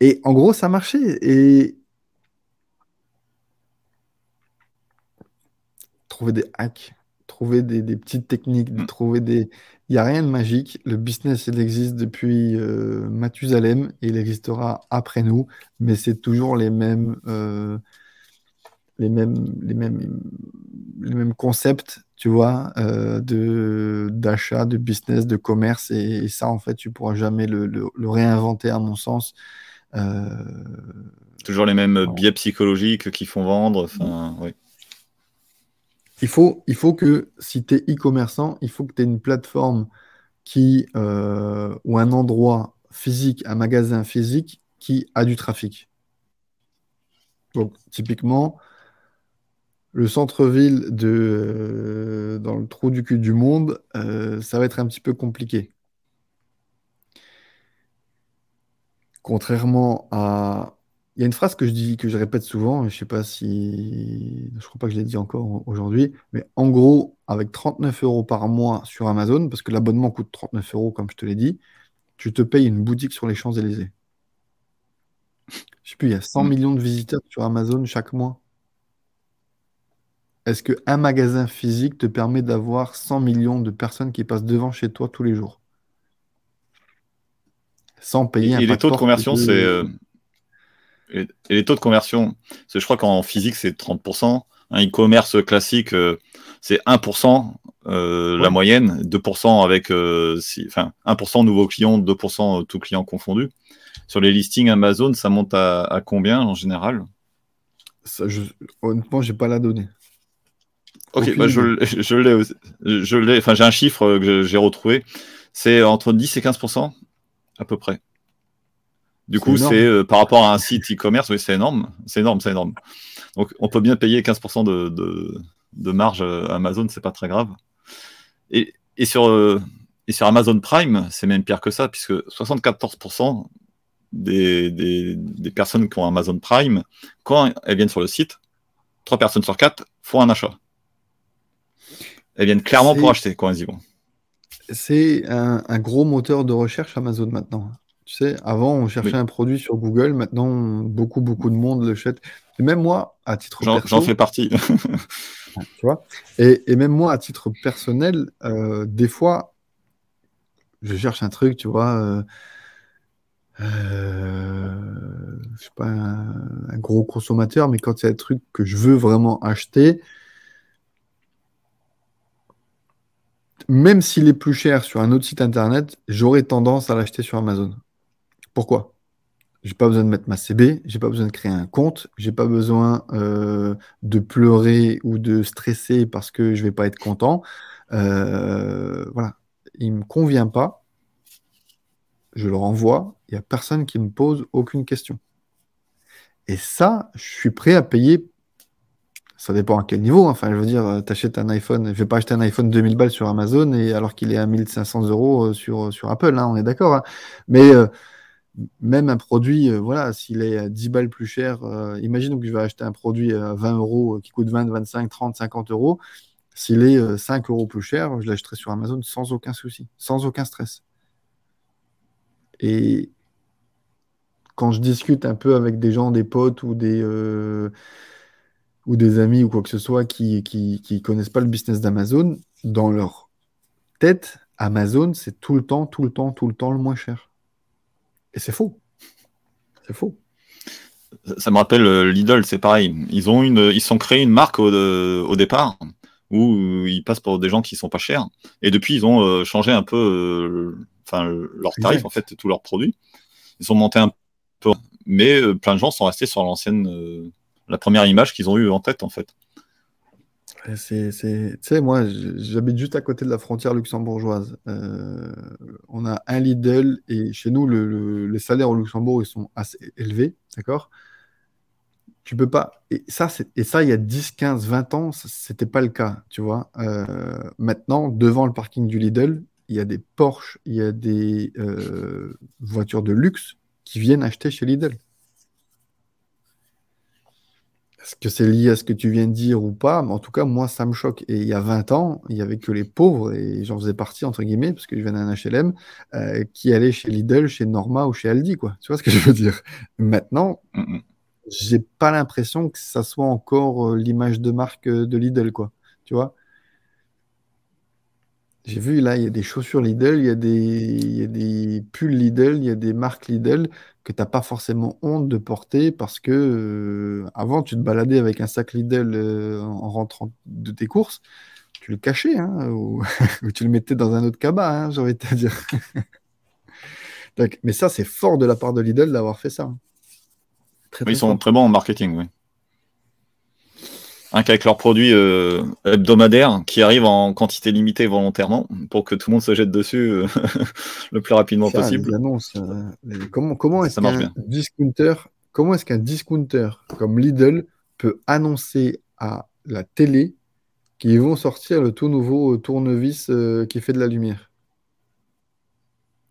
Et en gros, ça marchait. Et trouver des hacks, trouver des, petites techniques, mm. trouver des. Il n'y a rien de magique. Le business, il existe depuis euh, Mathusalem et il existera après nous, mais c'est toujours les mêmes, euh, les mêmes, les mêmes, les mêmes concepts, tu vois, euh, de d'achat, de business, de commerce, et, ça, en fait, tu pourras jamais le, le, réinventer, à mon sens. Toujours les mêmes biais psychologiques qui font vendre. Enfin, oui. Il faut, il faut que si tu es e-commerçant, il faut que tu aies une plateforme qui, euh, ou un endroit physique, un magasin physique qui a du trafic. Donc, typiquement, le centre-ville de euh, dans le trou du cul du monde, euh, ça va être un petit peu compliqué. Contrairement à il y a une phrase que je dis, que je répète souvent, je sais pas si, je crois pas que je l'ai dit encore aujourd'hui, mais en gros, avec 39 euros par mois sur Amazon, parce que l'abonnement coûte 39 euros, comme je te l'ai dit, tu te payes une boutique sur les Champs-Élysées. Je sais plus, il y a 100 mm. millions de visiteurs sur Amazon chaque mois. Est-ce qu'un magasin physique te permet d'avoir 100 millions de personnes qui passent devant chez toi tous les jours? Sans payer un Et les taux de conversion, c'est euh, et, les taux de conversion, je crois qu'en physique, c'est 30%. Un e-commerce classique, euh, c'est 1% euh, la moyenne, 2% avec, euh, enfin, 1% nouveaux clients, 2% tous clients confondus. Sur les listings Amazon, ça monte à, combien en général? Ça, je, Honnêtement, j'ai pas la donnée. Ok, bah je, je l'ai, je l'ai, enfin j'ai un chiffre que j'ai retrouvé, c'est entre 10 et 15% à peu près. Du coup, c'est euh, par rapport à un site e-commerce, oui, c'est énorme. C'est énorme, c'est énorme. Donc, on peut bien payer 15% de, marge à Amazon, c'est pas très grave. Et, sur, euh, et sur Amazon Prime, c'est même pire que ça, puisque 74% des, des, personnes qui ont Amazon Prime, quand elles viennent sur le site, 3 personnes sur 4 font un achat. Elles viennent clairement pour acheter quand elles y vont. C'est un, un, gros moteur de recherche Amazon maintenant. Tu sais, avant, on cherchait un produit sur Google. Maintenant, beaucoup, beaucoup de monde le achète. Et même moi, à titre J'en j'en fais partie. tu vois et, et même moi, à titre personnel, euh, des fois, je cherche un truc, tu vois. Euh, euh, je suis pas un, un gros consommateur, mais quand il y a un truc que je veux vraiment acheter, même s'il est plus cher sur un autre site internet, j'aurais tendance à l'acheter sur Amazon. Pourquoi? J'ai pas besoin de mettre ma CB, j'ai pas besoin de créer un compte, j'ai pas besoin euh, de pleurer ou de stresser parce que je vais pas être content. Euh, voilà, il me convient pas, je le renvoie, il y a personne qui me pose aucune question. Et ça, je suis prêt à payer. Ça dépend à quel niveau. Hein. Enfin, je veux dire, tu achètes un iPhone. Je vais pas acheter un iPhone 2000 balles sur Amazon et alors qu'il est à 1500 euros euh, sur, sur Apple. Hein, on est d'accord. Hein. Mais même un produit, euh, voilà, s'il est à 10 balles plus cher, euh, imagine que je vais acheter un produit à 20 euros euh, qui coûte 20, 25, 30, 50 euros. S'il est 5 euros plus cher, je l'achèterai sur Amazon sans aucun souci, sans aucun stress. Et quand je discute un peu avec des gens, des potes ou des, ou des amis ou quoi que ce soit qui qui, connaissent pas le business d'Amazon, dans leur tête, Amazon, c'est tout le temps, tout le temps, tout le temps le moins cher. Et c'est faux. C'est faux. Ça me rappelle euh, Lidl, c'est pareil. Ils ont une, ils sont créés une marque au, départ où ils passent pour des gens qui sont pas chers. Et depuis, ils ont euh, changé un peu, euh, enfin, leurs tarifs en fait, tous leurs produits. Ils ont monté un peu, mais plein de gens sont restés sur l'ancienne, la première image qu'ils ont eue en tête en fait. Tu sais, moi, j'habite juste à côté de la frontière luxembourgeoise. Euh, on a un Lidl et chez nous, les salaires au Luxembourg, ils sont assez élevés, d'accord? Tu peux pas. Et ça, et ça, il y a 10, 15, 20 ans, c'était pas le cas, tu vois. Euh, maintenant, devant le parking du Lidl, il y a des Porsche, il y a des euh, voitures de luxe qui viennent acheter chez Lidl. Est-ce que c'est lié à ce que tu viens de dire ou pas? Mais en tout cas, moi, ça me choque. Et il y a 20 ans, il n'y avait que les pauvres, et j'en faisais partie, entre guillemets, parce que je viens d'un HLM, euh, qui allaient chez Lidl, chez Norma ou chez Aldi, quoi. Tu vois ce que je veux dire? Maintenant, j'ai pas l'impression que ça soit encore euh, l'image de marque euh, de Lidl, quoi. Tu vois? J'ai vu là, il y a des chaussures Lidl, il y a des, y a des pulls Lidl, il y a des marques Lidl que tu n'as pas forcément honte de porter parce que euh, avant, tu te baladais avec un sac Lidl euh, en rentrant de tes courses, tu le cachais hein, ou, tu le mettais dans un autre cabas, hein, j'ai envie de te dire. mais ça, c'est fort de la part de Lidl d'avoir fait ça. ils sont très bons en marketing, oui. Hein, qu'avec leurs produits euh, hebdomadaires qui arrivent en quantité limitée volontairement pour que tout le monde se jette dessus euh, le plus rapidement possible. Euh, comment comment est-ce qu'un discounter, comment est-ce qu'un discounter comme Lidl peut annoncer à la télé qu'ils vont sortir le tout nouveau tournevis qui fait de la lumière?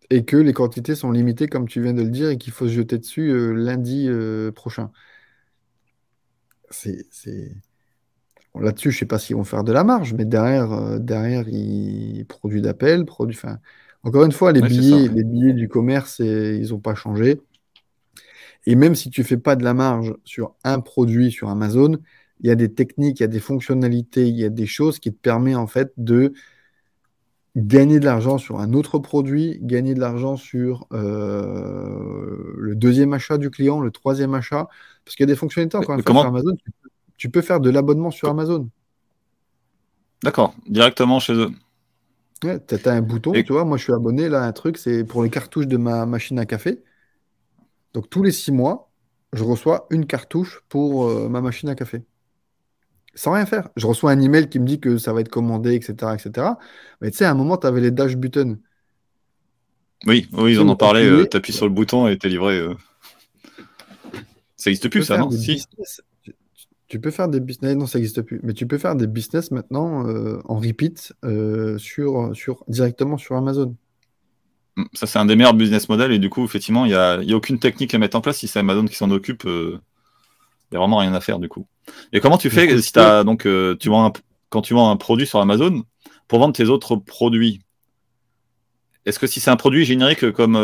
Et que les quantités sont limitées comme tu viens de le dire et qu'il faut se jeter dessus lundi prochain. C'est Là-dessus, je ne sais pas s'ils vont faire de la marge, mais derrière, euh, derrière ils produisent d'appel, produit. Enfin, encore une fois, les billets, les billets du commerce, ils n'ont pas changé. Et même si tu ne fais pas de la marge sur un produit sur Amazon, il y a des techniques, il y a des fonctionnalités, il y a des choses qui te permettent en fait de gagner de l'argent sur un autre produit, gagner de l'argent sur euh, le deuxième achat du client, le troisième achat, parce qu'il y a des fonctionnalités encore une fois sur Amazon, tu peux faire de l'abonnement sur Amazon. D'accord, directement chez eux. tu as, un bouton, tu vois, moi je suis abonné, là, un truc, c'est pour les cartouches de ma machine à café. Donc tous les six mois, je reçois une cartouche pour euh, ma machine à café. Sans rien faire. Je reçois un email qui me dit que ça va être commandé, etc. etc. Mais tu sais, à un moment, tu avais les dash buttons. Oui, oui, ils en ont parlé. Euh, tu appuies sur le bouton et t'es livré. Euh. Ça n'existe plus, ça, non? si. Tu peux faire des business, non, ça n'existe plus, mais tu peux faire des business maintenant euh, en repeat euh, sur, sur, directement sur Amazon. Mm, ça, c'est un des meilleurs business models et du coup, effectivement, il n'y a, a, aucune technique à mettre en place. Si c'est Amazon qui s'en occupe, euh, il n'y a vraiment rien à faire du coup. Et comment tu fais si as, donc, tu vends quand tu vends un produit sur Amazon pour vendre tes autres produits Est-ce que si c'est un produit générique comme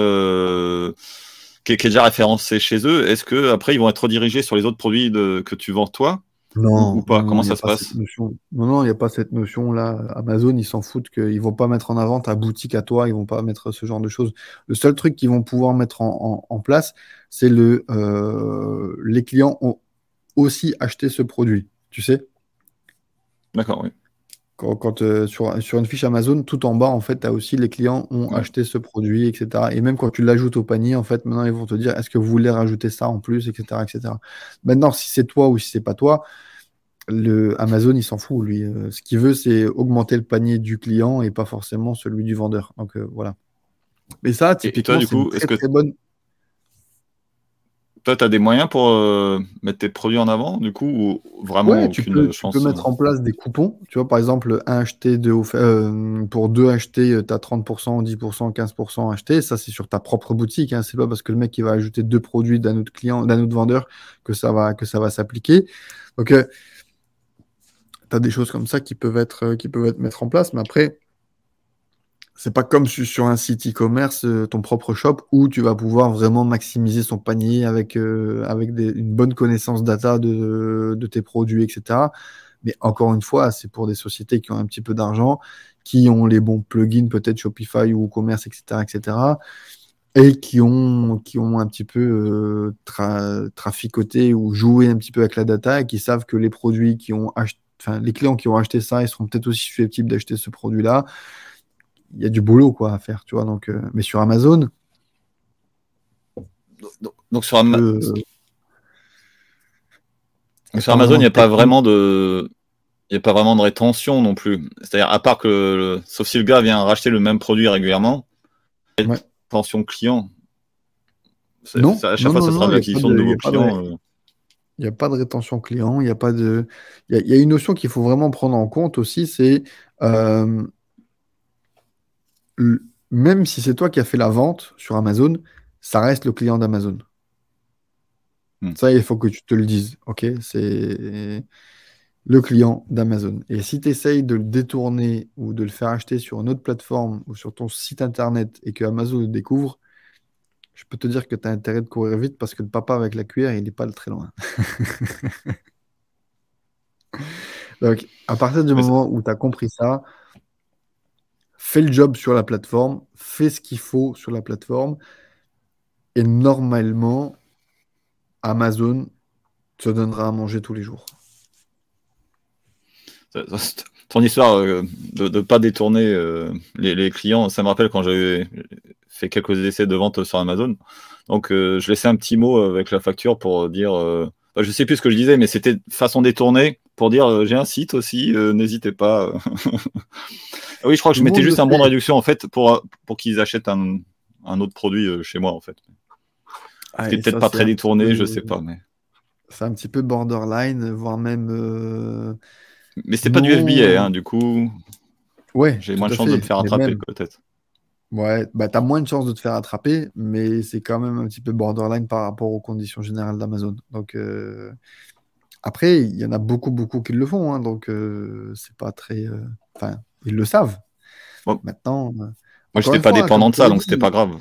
qui est, déjà référencé chez eux, est-ce que après ils vont être redirigés sur les autres produits que tu vends toi? Non, ou pas? Comment ça se passe? Non, non, il n'y a pas cette notion-là. Amazon, ils s'en foutent qu'ils ne vont pas mettre en avant ta boutique à toi, ils ne vont pas mettre ce genre de choses. Le seul truc qu'ils vont pouvoir mettre en, place, c'est le euh, les clients ont aussi acheté ce produit, tu sais? D'accord, oui. Quand, euh, sur, sur, une fiche Amazon, tout en bas, en fait, tu as aussi les clients ont acheté ce produit, etc. Et même quand tu l'ajoutes au panier, en fait, maintenant, ils vont te dire est-ce que vous voulez rajouter ça en plus, etc. etc. Maintenant, si c'est toi ou si c'est pas toi, le Amazon, il s'en fout, lui. Euh, ce qu'il veut, c'est augmenter le panier du client et pas forcément celui du vendeur. Donc euh, voilà. Mais ça, typiquement, c'est une très, très bonne toi, tu as des moyens pour euh, mettre tes produits en avant, du coup, ou vraiment tu peux, tu peux mettre en place des coupons. Tu vois, par exemple, un acheté, deux euh, pour deux achetés, tu as 30%, 10%, 15% acheté. Ça, c'est sur ta propre boutique. Hein. C'est pas parce que le mec qui va ajouter deux produits d'un autre client, d'un autre vendeur, que ça va, que ça va s'appliquer. Donc, euh, tu as des choses comme ça qui peuvent être, qui peuvent être mettre en place. Mais après, c'est pas comme sur un site e-commerce, euh, ton propre shop, où tu vas pouvoir vraiment maximiser son panier avec, euh, une bonne connaissance data de, tes produits, etc. Mais encore une fois, c'est pour des sociétés qui ont un petit peu d'argent, qui ont les bons plugins, peut-être Shopify ou WooCommerce, etc., etc., et qui ont, qui ont un petit peu euh, traficoté ou joué un petit peu avec la data et qui savent que les produits qui ont acheté, enfin, les clients qui ont acheté ça, ils seront peut-être aussi susceptibles d'acheter ce produit-là il y a du boulot quoi à faire, tu vois. Donc, euh, mais sur Amazon. Donc, sur, Amazon, sur Amazon, il n'y a pas vraiment de, il a pas vraiment de rétention non plus. C'est-à-dire, à part que, sauf si le gars vient racheter le même produit régulièrement, rétention client. Non, à chaque fois, ça sera l'acquisition de, nouveaux clients. Euh. Il n'y a pas de rétention client, il y a pas de. Il y, a, une notion qu'il faut vraiment prendre en compte aussi, c'est euh, même si c'est toi qui as fait la vente sur Amazon, ça reste le client d'Amazon. Hmm. Ça, il faut que tu te le dises. OK? C'est le client d'Amazon. Et si tu essayes de le détourner ou de le faire acheter sur une autre plateforme ou sur ton site internet et que Amazon le découvre, je peux te dire que tu as intérêt de courir vite parce que le papa avec la cuillère, il n'est pas très loin. Donc, à partir du moment où tu as compris ça, fais le job sur la plateforme, fais ce qu'il faut sur la plateforme, et normalement, Amazon te donnera à manger tous les jours. Ton histoire euh, de ne pas détourner euh, les, clients, ça me rappelle quand j'avais fait quelques essais de vente sur Amazon. Donc, euh, je laissais un petit mot avec la facture pour dire. Bah, je ne sais plus ce que je disais, mais c'était façon détournée pour dire j'ai un site aussi, n'hésitez pas. Oui, je crois que je mettais juste un bon de réduction en fait pour, pour qu'ils achètent un, un, autre produit euh, chez moi en fait. Ah, peut-être pas très détourné, je sais pas. Mais... C'est un petit peu borderline, voire même. Euh... Mais c'était pas du FBA, hein, du coup. Ouais. J'ai moins de chance de me faire attraper peut-être. Ouais, bah t'as moins de chances de te faire attraper, mais c'est quand même un petit peu borderline par rapport aux conditions générales d'Amazon. Donc euh, après, il y en a beaucoup, beaucoup qui le font, hein, donc euh, c'est pas très. Euh, enfin, ils le savent. Maintenant. Euh, moi, je n'étais pas dépendant de ça, donc c'était pas grave.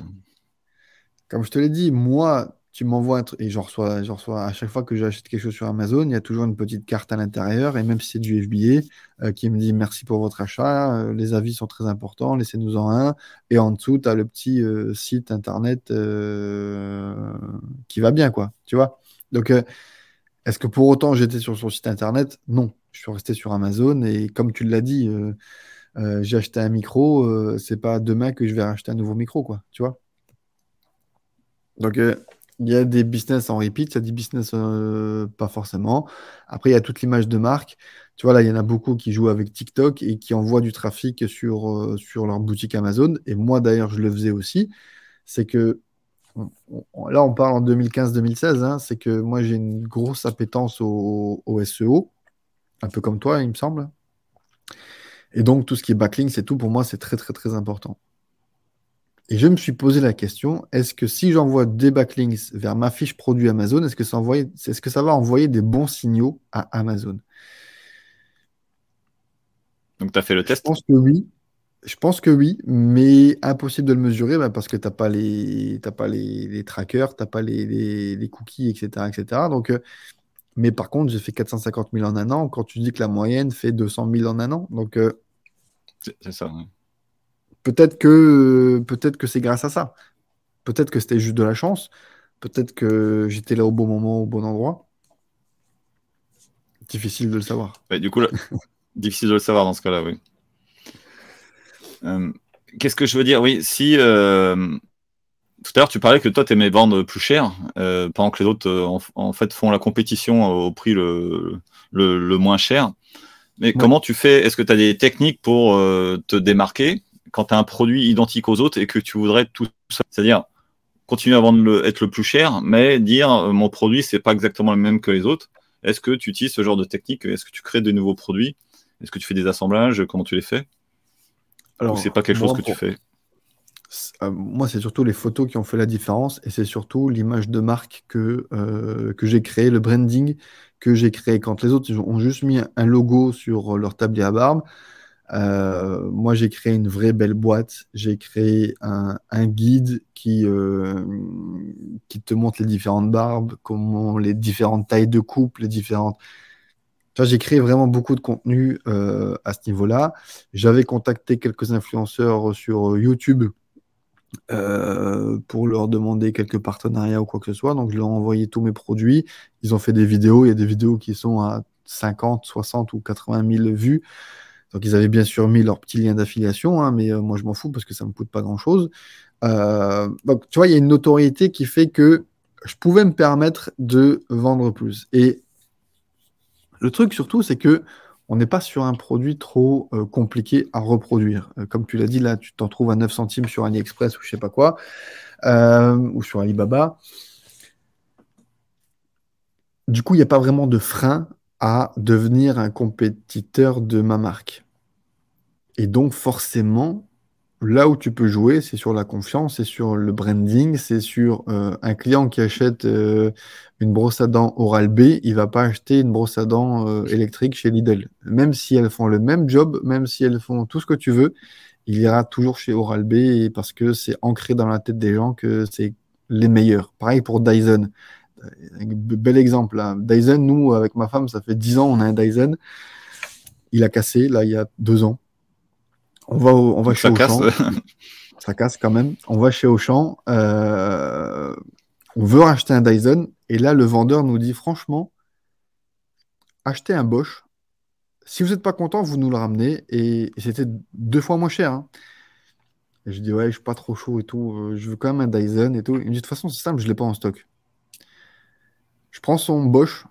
Comme je te l'ai dit, moi, tu m'envoies un truc et je reçois, je reçois à chaque fois que j'achète quelque chose sur Amazon, il y a toujours une petite carte à l'intérieur, et même si c'est du FBA, euh, qui me dit merci pour votre achat, euh, les avis sont très importants, laissez-nous en un. Et en dessous, tu as le petit site internet qui va bien, quoi. Tu vois Donc, est-ce que pour autant j'étais sur son site internet? Non. Je suis resté sur Amazon, et comme tu l'as dit, euh, j'ai acheté un micro, euh, c'est pas demain que je vais acheter un nouveau micro, quoi, tu vois? Donc, euh, il y a des business en repeat, il y a des business pas forcément. Après, il y a toute l'image de marque. Tu vois, là, il y en a beaucoup qui jouent avec TikTok et qui envoient du trafic sur, sur leur boutique Amazon. Et moi, d'ailleurs, je le faisais aussi. C'est que, là, on parle en 2015-2016, hein, c'est que moi, j'ai une grosse appétence au, au SEO, un peu comme toi, il me semble. Et donc, tout ce qui est backlink, c'est tout pour moi, c'est très, très, très important. Et je me suis posé la question, est-ce que si j'envoie des backlinks vers ma fiche produit Amazon, est-ce que, ça est-ce que ça va envoyer des bons signaux à Amazon? Donc, tu as fait le test? Je pense que oui. Je pense que oui, mais impossible de le mesurer bah, parce que tu n'as pas, les, pas les, trackers, tu n'as pas les, cookies, etc. etc. Donc, euh, mais par contre, j'ai fait 450 000 en un an. Quand tu dis que la moyenne fait 200 000 en un an, donc euh, c'est ça. Peut-être que peut-être que c'est grâce à ça. Peut-être que c'était juste de la chance. Peut-être que j'étais là au bon moment, au bon endroit. Difficile de le savoir. du coup, difficile de le savoir dans ce cas-là, oui. Euh, qu'est-ce que je veux dire? Oui, si euh, tout à l'heure tu parlais que toi tu aimais vendre plus cher, euh, pendant que les autres en, fait font la compétition au prix le, le moins cher. Mais comment tu fais? Est-ce que tu as des techniques pour te démarquer quand tu as un produit identique aux autres et que tu voudrais tout ça C'est-à-dire continuer à vendre le, être le plus cher, mais dire mon produit, c'est pas exactement le même que les autres. Est-ce que tu utilises ce genre de technique? Est-ce que tu crées de nouveaux produits? Est-ce que tu fais des assemblages? Comment tu les fais? Alors, c'est pas quelque chose que tu fais euh, moi, c'est surtout les photos qui ont fait la différence et c'est surtout l'image de marque que, euh, que j'ai créé, le branding que j'ai créé. Quand les autres ont juste mis un logo sur leur tablier à barbe, euh, moi, j'ai créé une vraie belle boîte. J'ai créé un, guide qui, qui te montre les différentes barbes, comment les différentes tailles de coupe, les différentes. J'ai créé vraiment beaucoup de contenu à ce niveau-là. J'avais contacté quelques influenceurs sur YouTube euh, pour leur demander quelques partenariats ou quoi que ce soit. Donc, je leur ai envoyé tous mes produits. Ils ont fait des vidéos. Il y a des vidéos qui sont à 50, 60 ou 80 000 vues. Donc, ils avaient bien sûr mis leur petit lien d'affiliation, hein, mais euh, moi, je m'en fous parce que ça ne me coûte pas grand-chose. Euh, donc, tu vois, il y a une notoriété qui fait que je pouvais me permettre de vendre plus. Et le truc surtout, c'est que on n'est pas sur un produit trop euh, compliqué à reproduire. Euh, comme tu l'as dit, là, tu t'en trouves à 9 centimes sur AliExpress ou je sais pas quoi, euh, ou sur Alibaba. Du coup, il n'y a pas vraiment de frein à devenir un compétiteur de ma marque. Et donc, forcément, Là où tu peux jouer, c'est sur la confiance, c'est sur le branding, c'est sur euh, un client qui achète euh, une brosse à dents Oral-B, il va pas acheter une brosse à dents euh, électrique chez Lidl. Même si elles font le même job, même si elles font tout ce que tu veux, il ira toujours chez Oral-B parce que c'est ancré dans la tête des gens que c'est les meilleurs. Pareil pour Dyson. Bel exemple. Là. Dyson, nous, avec ma femme, ça fait 10 ans, on a un Dyson. Il a cassé, là, il y a deux ans. On va, on va chez Auchan. ça casse quand même. On va chez Auchan. Euh, on veut acheter un Dyson. Et là, le vendeur nous dit franchement, achetez un Bosch. Si vous n'êtes pas content, vous nous le ramenez. Et, c'était deux fois moins cher. Hein. Et je dis, ouais, je suis pas trop chaud et tout. Euh, je veux quand même un Dyson et tout. Il me dit, de toute façon, c'est simple, je ne l'ai pas en stock. Je prends son Bosch,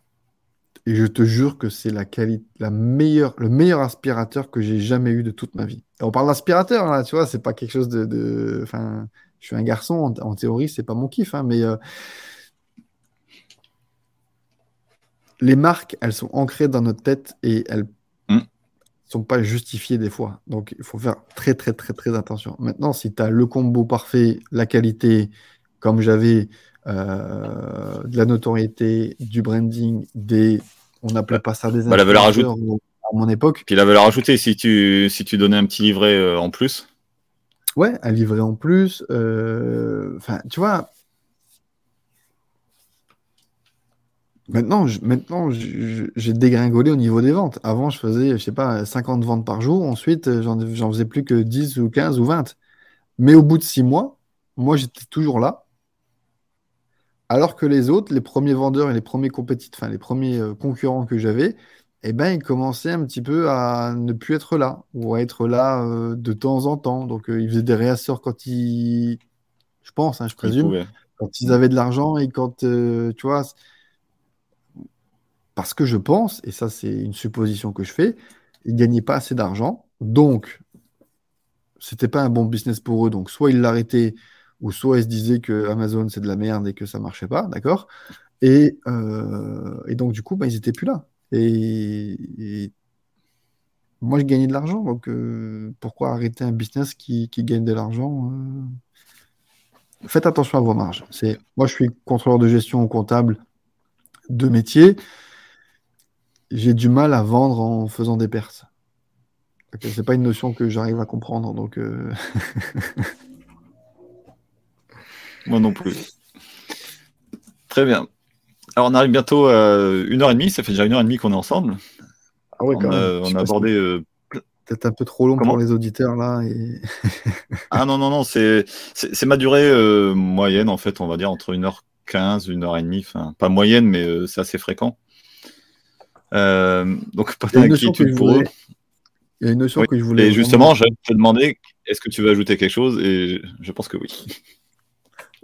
et je te jure que c'est la qualité, la meilleure, le meilleur aspirateur que j'ai jamais eu de toute ma vie. on parle d'aspirateur, là, tu vois, c'est pas quelque chose de. Enfin, je suis un garçon, en, théorie, théorie, c'est pas mon kiff, hein, mais. Euh, les marques, elles sont ancrées dans notre tête et elles ne mm. sont pas justifiées des fois. Donc, il faut faire très, très, très, très attention. Maintenant, si tu as le combo parfait, la qualité, comme j'avais de la notoriété, du branding, des. On n'appelait pas ça des bah, la valeur ajoutée. à mon époque. Puis la valeur ajoutée, si tu, si tu donnais un petit livret euh, en plus. Ouais, un livret en plus. Euh, enfin, tu vois. Maintenant, maintenant j'ai dégringolé au niveau des ventes. Avant, je faisais, je sais pas, 50 ventes par jour. Ensuite, j'en faisais plus que 10 ou 15 ou 20. Mais au bout de 6 mois, moi, j'étais toujours là. Alors que les autres, les premiers vendeurs et les premiers compétiteurs, enfin les premiers euh, concurrents que j'avais, eh ben, ils commençaient un petit peu à ne plus être là, ou à être là euh, de temps en temps. Donc, euh, ils faisaient des réassorts quand ils. Je pense, hein, je présume. quand ils avaient de l'argent et quand. tu vois. Parce que je pense, et ça, c'est une supposition que je fais, ils ne gagnaient pas assez d'argent. Donc, c'était pas un bon business pour eux. Donc, soit ils l'arrêtaient ou soit ils se disaient que Amazon c'est de la merde et que ça marchait pas, d'accord? Et, euh, et, donc du coup, bah, ils étaient plus là. Et, moi, je gagnais de l'argent, donc euh, pourquoi arrêter un business qui, gagne de l'argent euh? Faites attention à vos marges. C'est moi, je suis contrôleur de gestion ou comptable de métier. J'ai du mal à vendre en faisant des pertes. C'est pas une notion que j'arrive à comprendre, donc. Moi non plus. Très bien. Alors on arrive bientôt à une heure et demie, ça fait déjà une heure et demie qu'on est ensemble. Ah ouais, quand on, A, abordé. Euh, peut-être un peu trop long pour les auditeurs là. ah non, non, non, c'est ma durée euh, moyenne en fait, on va dire entre 1h15, 1h30, enfin pas moyenne, mais euh, c'est assez fréquent. donc pas d'inquiétude pour eux. Il y a une notion que je voulais. Et justement, je te demander est-ce que tu veux ajouter quelque chose? Et je pense que oui.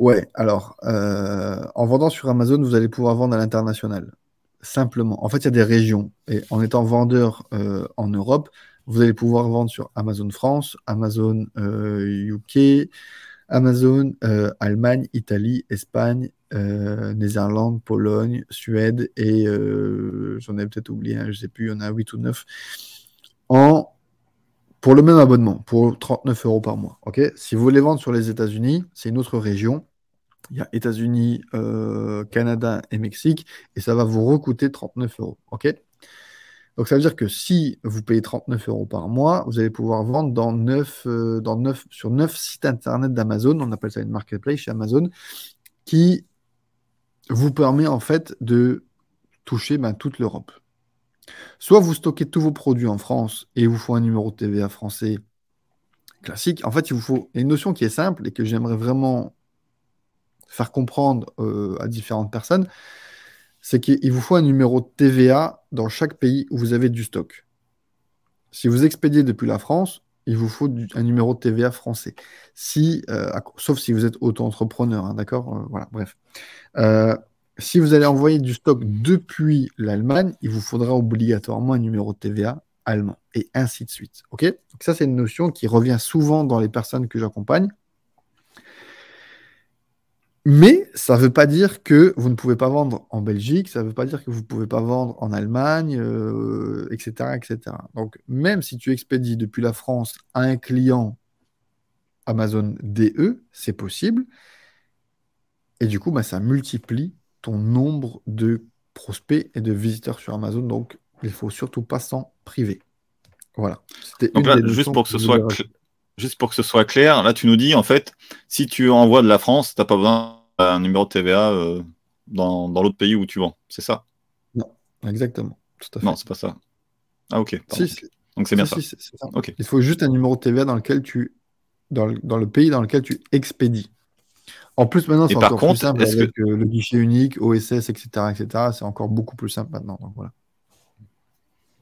Ouais, alors, euh, en vendant sur Amazon, vous allez pouvoir vendre à l'international. Simplement. En fait, il y a des régions. Et en étant vendeur euh, en Europe, vous allez pouvoir vendre sur Amazon France, Amazon UK, euh, Amazon Allemagne, Italie, Espagne, Néerlande, Pologne, Suède et j'en ai peut-être oublié, je ne sais plus, il y en a 8 ou 9, en pour le même abonnement, pour 39 euros par mois. si vous voulez vendre sur les États-Unis, c'est une autre région. Il y a États-Unis, euh, Canada et Mexique, et ça va vous recoûter 39 euros. donc ça veut dire que si vous payez 39 euros par mois, vous allez pouvoir vendre dans 9, euh, dans 9, sur 9 sites internet d'Amazon, on appelle ça une marketplace chez Amazon, qui vous permet en fait de toucher ben, toute l'Europe. Soit vous stockez tous vos produits en France et il vous faut un numéro de TVA français classique. En fait, il vous faut une notion qui est simple et que j'aimerais vraiment faire comprendre euh, à différentes personnes, c'est qu'il vous faut un numéro de TVA dans chaque pays où vous avez du stock. Si vous expédiez depuis la France, il vous faut un numéro de TVA français. Si, euh, sauf si vous êtes auto-entrepreneur, hein, d'accord euh, Voilà, bref. Si vous allez envoyer du stock depuis l'Allemagne, il vous faudra obligatoirement un numéro de TVA allemand et ainsi de suite. Ok? Donc ça, c'est une notion qui revient souvent dans les personnes que j'accompagne. Mais ça ne veut pas dire que vous ne pouvez pas vendre en Belgique, ça ne veut pas dire que vous ne pouvez pas vendre en Allemagne, etc., euh, etc. Donc même si tu expédies depuis la France à un client Amazon DE, c'est possible. Et du coup, bah, ça multiplie ton nombre de prospects et de visiteurs sur Amazon. Donc, il faut surtout pas s'en priver. Voilà. Donc là, juste pour que, ce soit juste pour que ce soit clair, là, tu nous dis, en fait, si tu envoies de la France, tu n'as pas besoin d'un numéro de TVA euh, dans, l'autre pays où tu vends. C'est ça? Non, exactement. Tout à fait. Non, c'est pas ça. Ah, ok. Donc, c'est bien ça. Il faut juste un numéro de TVA dans lequel tu. Dans dans le pays dans lequel tu expédies. En plus, maintenant, c'est encore plus simple avec que... le guichet unique, OSS, etc. etc. C'est encore beaucoup plus simple maintenant. Donc, voilà.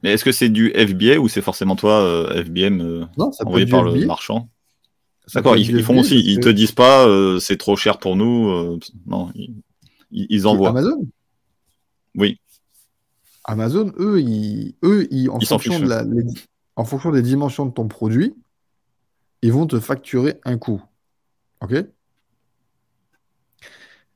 Mais est-ce que c'est du FBA ou c'est forcément toi, euh, FBM, euh, non, ça envoyé par le marchand D'accord, ils, font aussi, ils te disent pas euh, c'est trop cher pour nous. non, ils, envoient. Amazon? Oui. Amazon, eux, ils, eux, ils, en, fonction de la, en fonction des dimensions de ton produit, ils vont te facturer un coût. OK?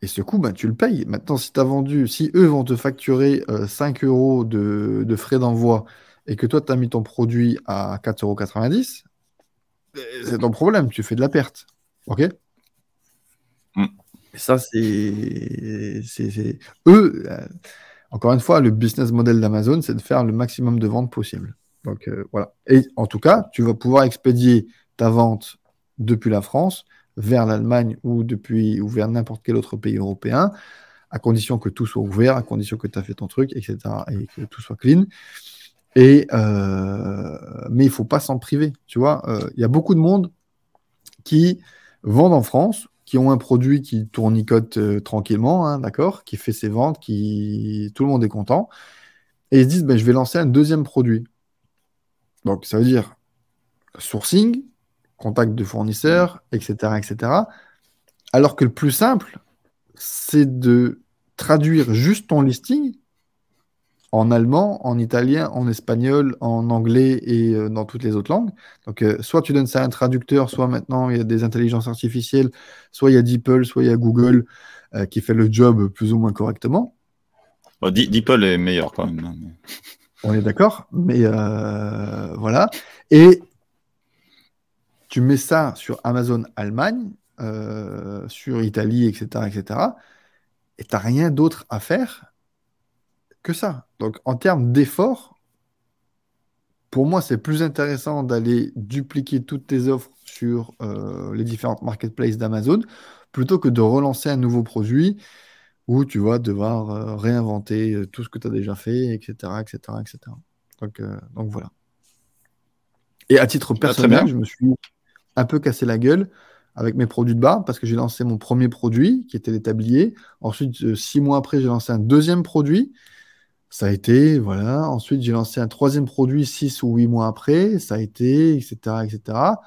Et ce coût, bah, tu le payes. Maintenant, si tu as vendu, si eux vont te facturer 5 euh, euros de, frais d'envoi et que toi, tu as mis ton produit à 4,90 euros, euh, c'est ton problème, tu fais de la perte. OK? Mm. Et ça, c'est. Eux, euh, encore une fois, le business model d'Amazon, c'est de faire le maximum de ventes possible. Donc voilà. Et en tout cas, tu vas pouvoir expédier ta vente depuis la France vers l'Allemagne ou depuis ou vers n'importe quel autre pays européen, à condition que tout soit ouvert, à condition que tu as fait ton truc, etc. et que tout soit clean. Et, euh, mais il faut pas s'en priver. Tu vois, euh, il y a beaucoup de monde qui vendent en France, qui ont un produit qui tournicote euh, tranquillement, hein, d'accord, qui fait ses ventes, qui tout le monde est content, et ils se disent ben, je vais lancer un deuxième produit. Donc ça veut dire sourcing, contact de fournisseurs, etc., etc. Alors que le plus simple, c'est de traduire juste ton listing en allemand, en italien, en espagnol, en anglais et euh, dans toutes les autres langues. Donc, euh, soit tu donnes ça à un traducteur, soit maintenant il y a des intelligences artificielles, soit il y a DeepL, soit il y a Google euh, qui fait le job plus ou moins correctement. DeepL est meilleur quand même. Hein, On est d'accord, mais voilà. Et tu mets ça sur Amazon Allemagne, euh, sur Italie, etc., etc., et tu n'as rien d'autre à faire que ça. Donc, en termes d'effort, pour moi, c'est plus intéressant d'aller dupliquer toutes tes offres sur euh, les différentes marketplaces d'Amazon plutôt que de relancer un nouveau produit où tu vas devoir euh, réinventer tout ce que tu as déjà fait, etc., etc., etc. Donc, donc voilà. Et à titre personnel, je me suis un peu cassé la gueule avec mes produits de barbe parce que j'ai lancé mon premier produit qui était les tabliers. Ensuite, euh, six mois après, j'ai lancé un deuxième produit. Ça a été, voilà. Ensuite, j'ai lancé un troisième produit six ou huit mois après. Ça a été, etc., etc.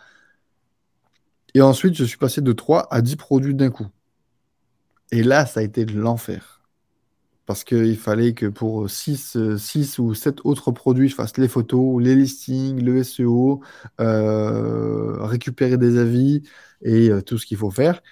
Et ensuite, je suis passé de 3 à 10 produits d'un coup. Et là, ça a été de l'enfer parce qu'il fallait que pour 6, euh, ou 7 autres produits, je fasse les photos, les listings, le SEO, euh, récupérer des avis et euh, tout ce qu'il faut faire.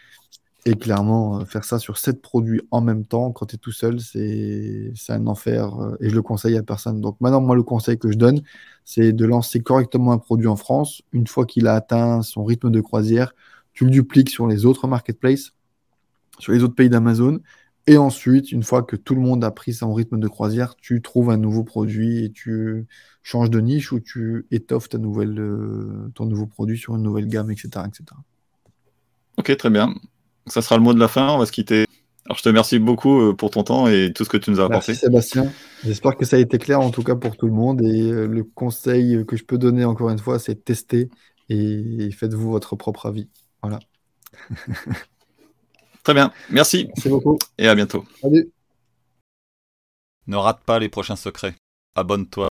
Et clairement, euh, faire ça sur sept produits en même temps, quand tu es tout seul, c'est un enfer. Et je le conseille à personne. Donc maintenant, moi, le conseil que je donne, c'est de lancer correctement un produit en France. Une fois qu'il a atteint son rythme de croisière, tu le dupliques sur les autres marketplaces, sur les autres pays d'Amazon. Et ensuite, une fois que tout le monde a pris son rythme de croisière, tu trouves un nouveau produit et tu changes de niche ou tu étoffes ta nouvelle, euh, ton nouveau produit sur une nouvelle gamme, etc., etc. Ok, très bien. Ça sera le mot de la fin. On va se quitter. Alors, je te remercie beaucoup euh, pour ton temps et tout ce que tu nous as apporté. Merci Sébastien. J'espère que ça a été clair en tout cas pour tout le monde. Et euh, le conseil que je peux donner encore une fois, c'est tester et faites-vous votre propre avis. Voilà. Très bien. Merci. Merci beaucoup. Et à bientôt. Salut. Ne rate pas les prochains secrets. Abonne-toi.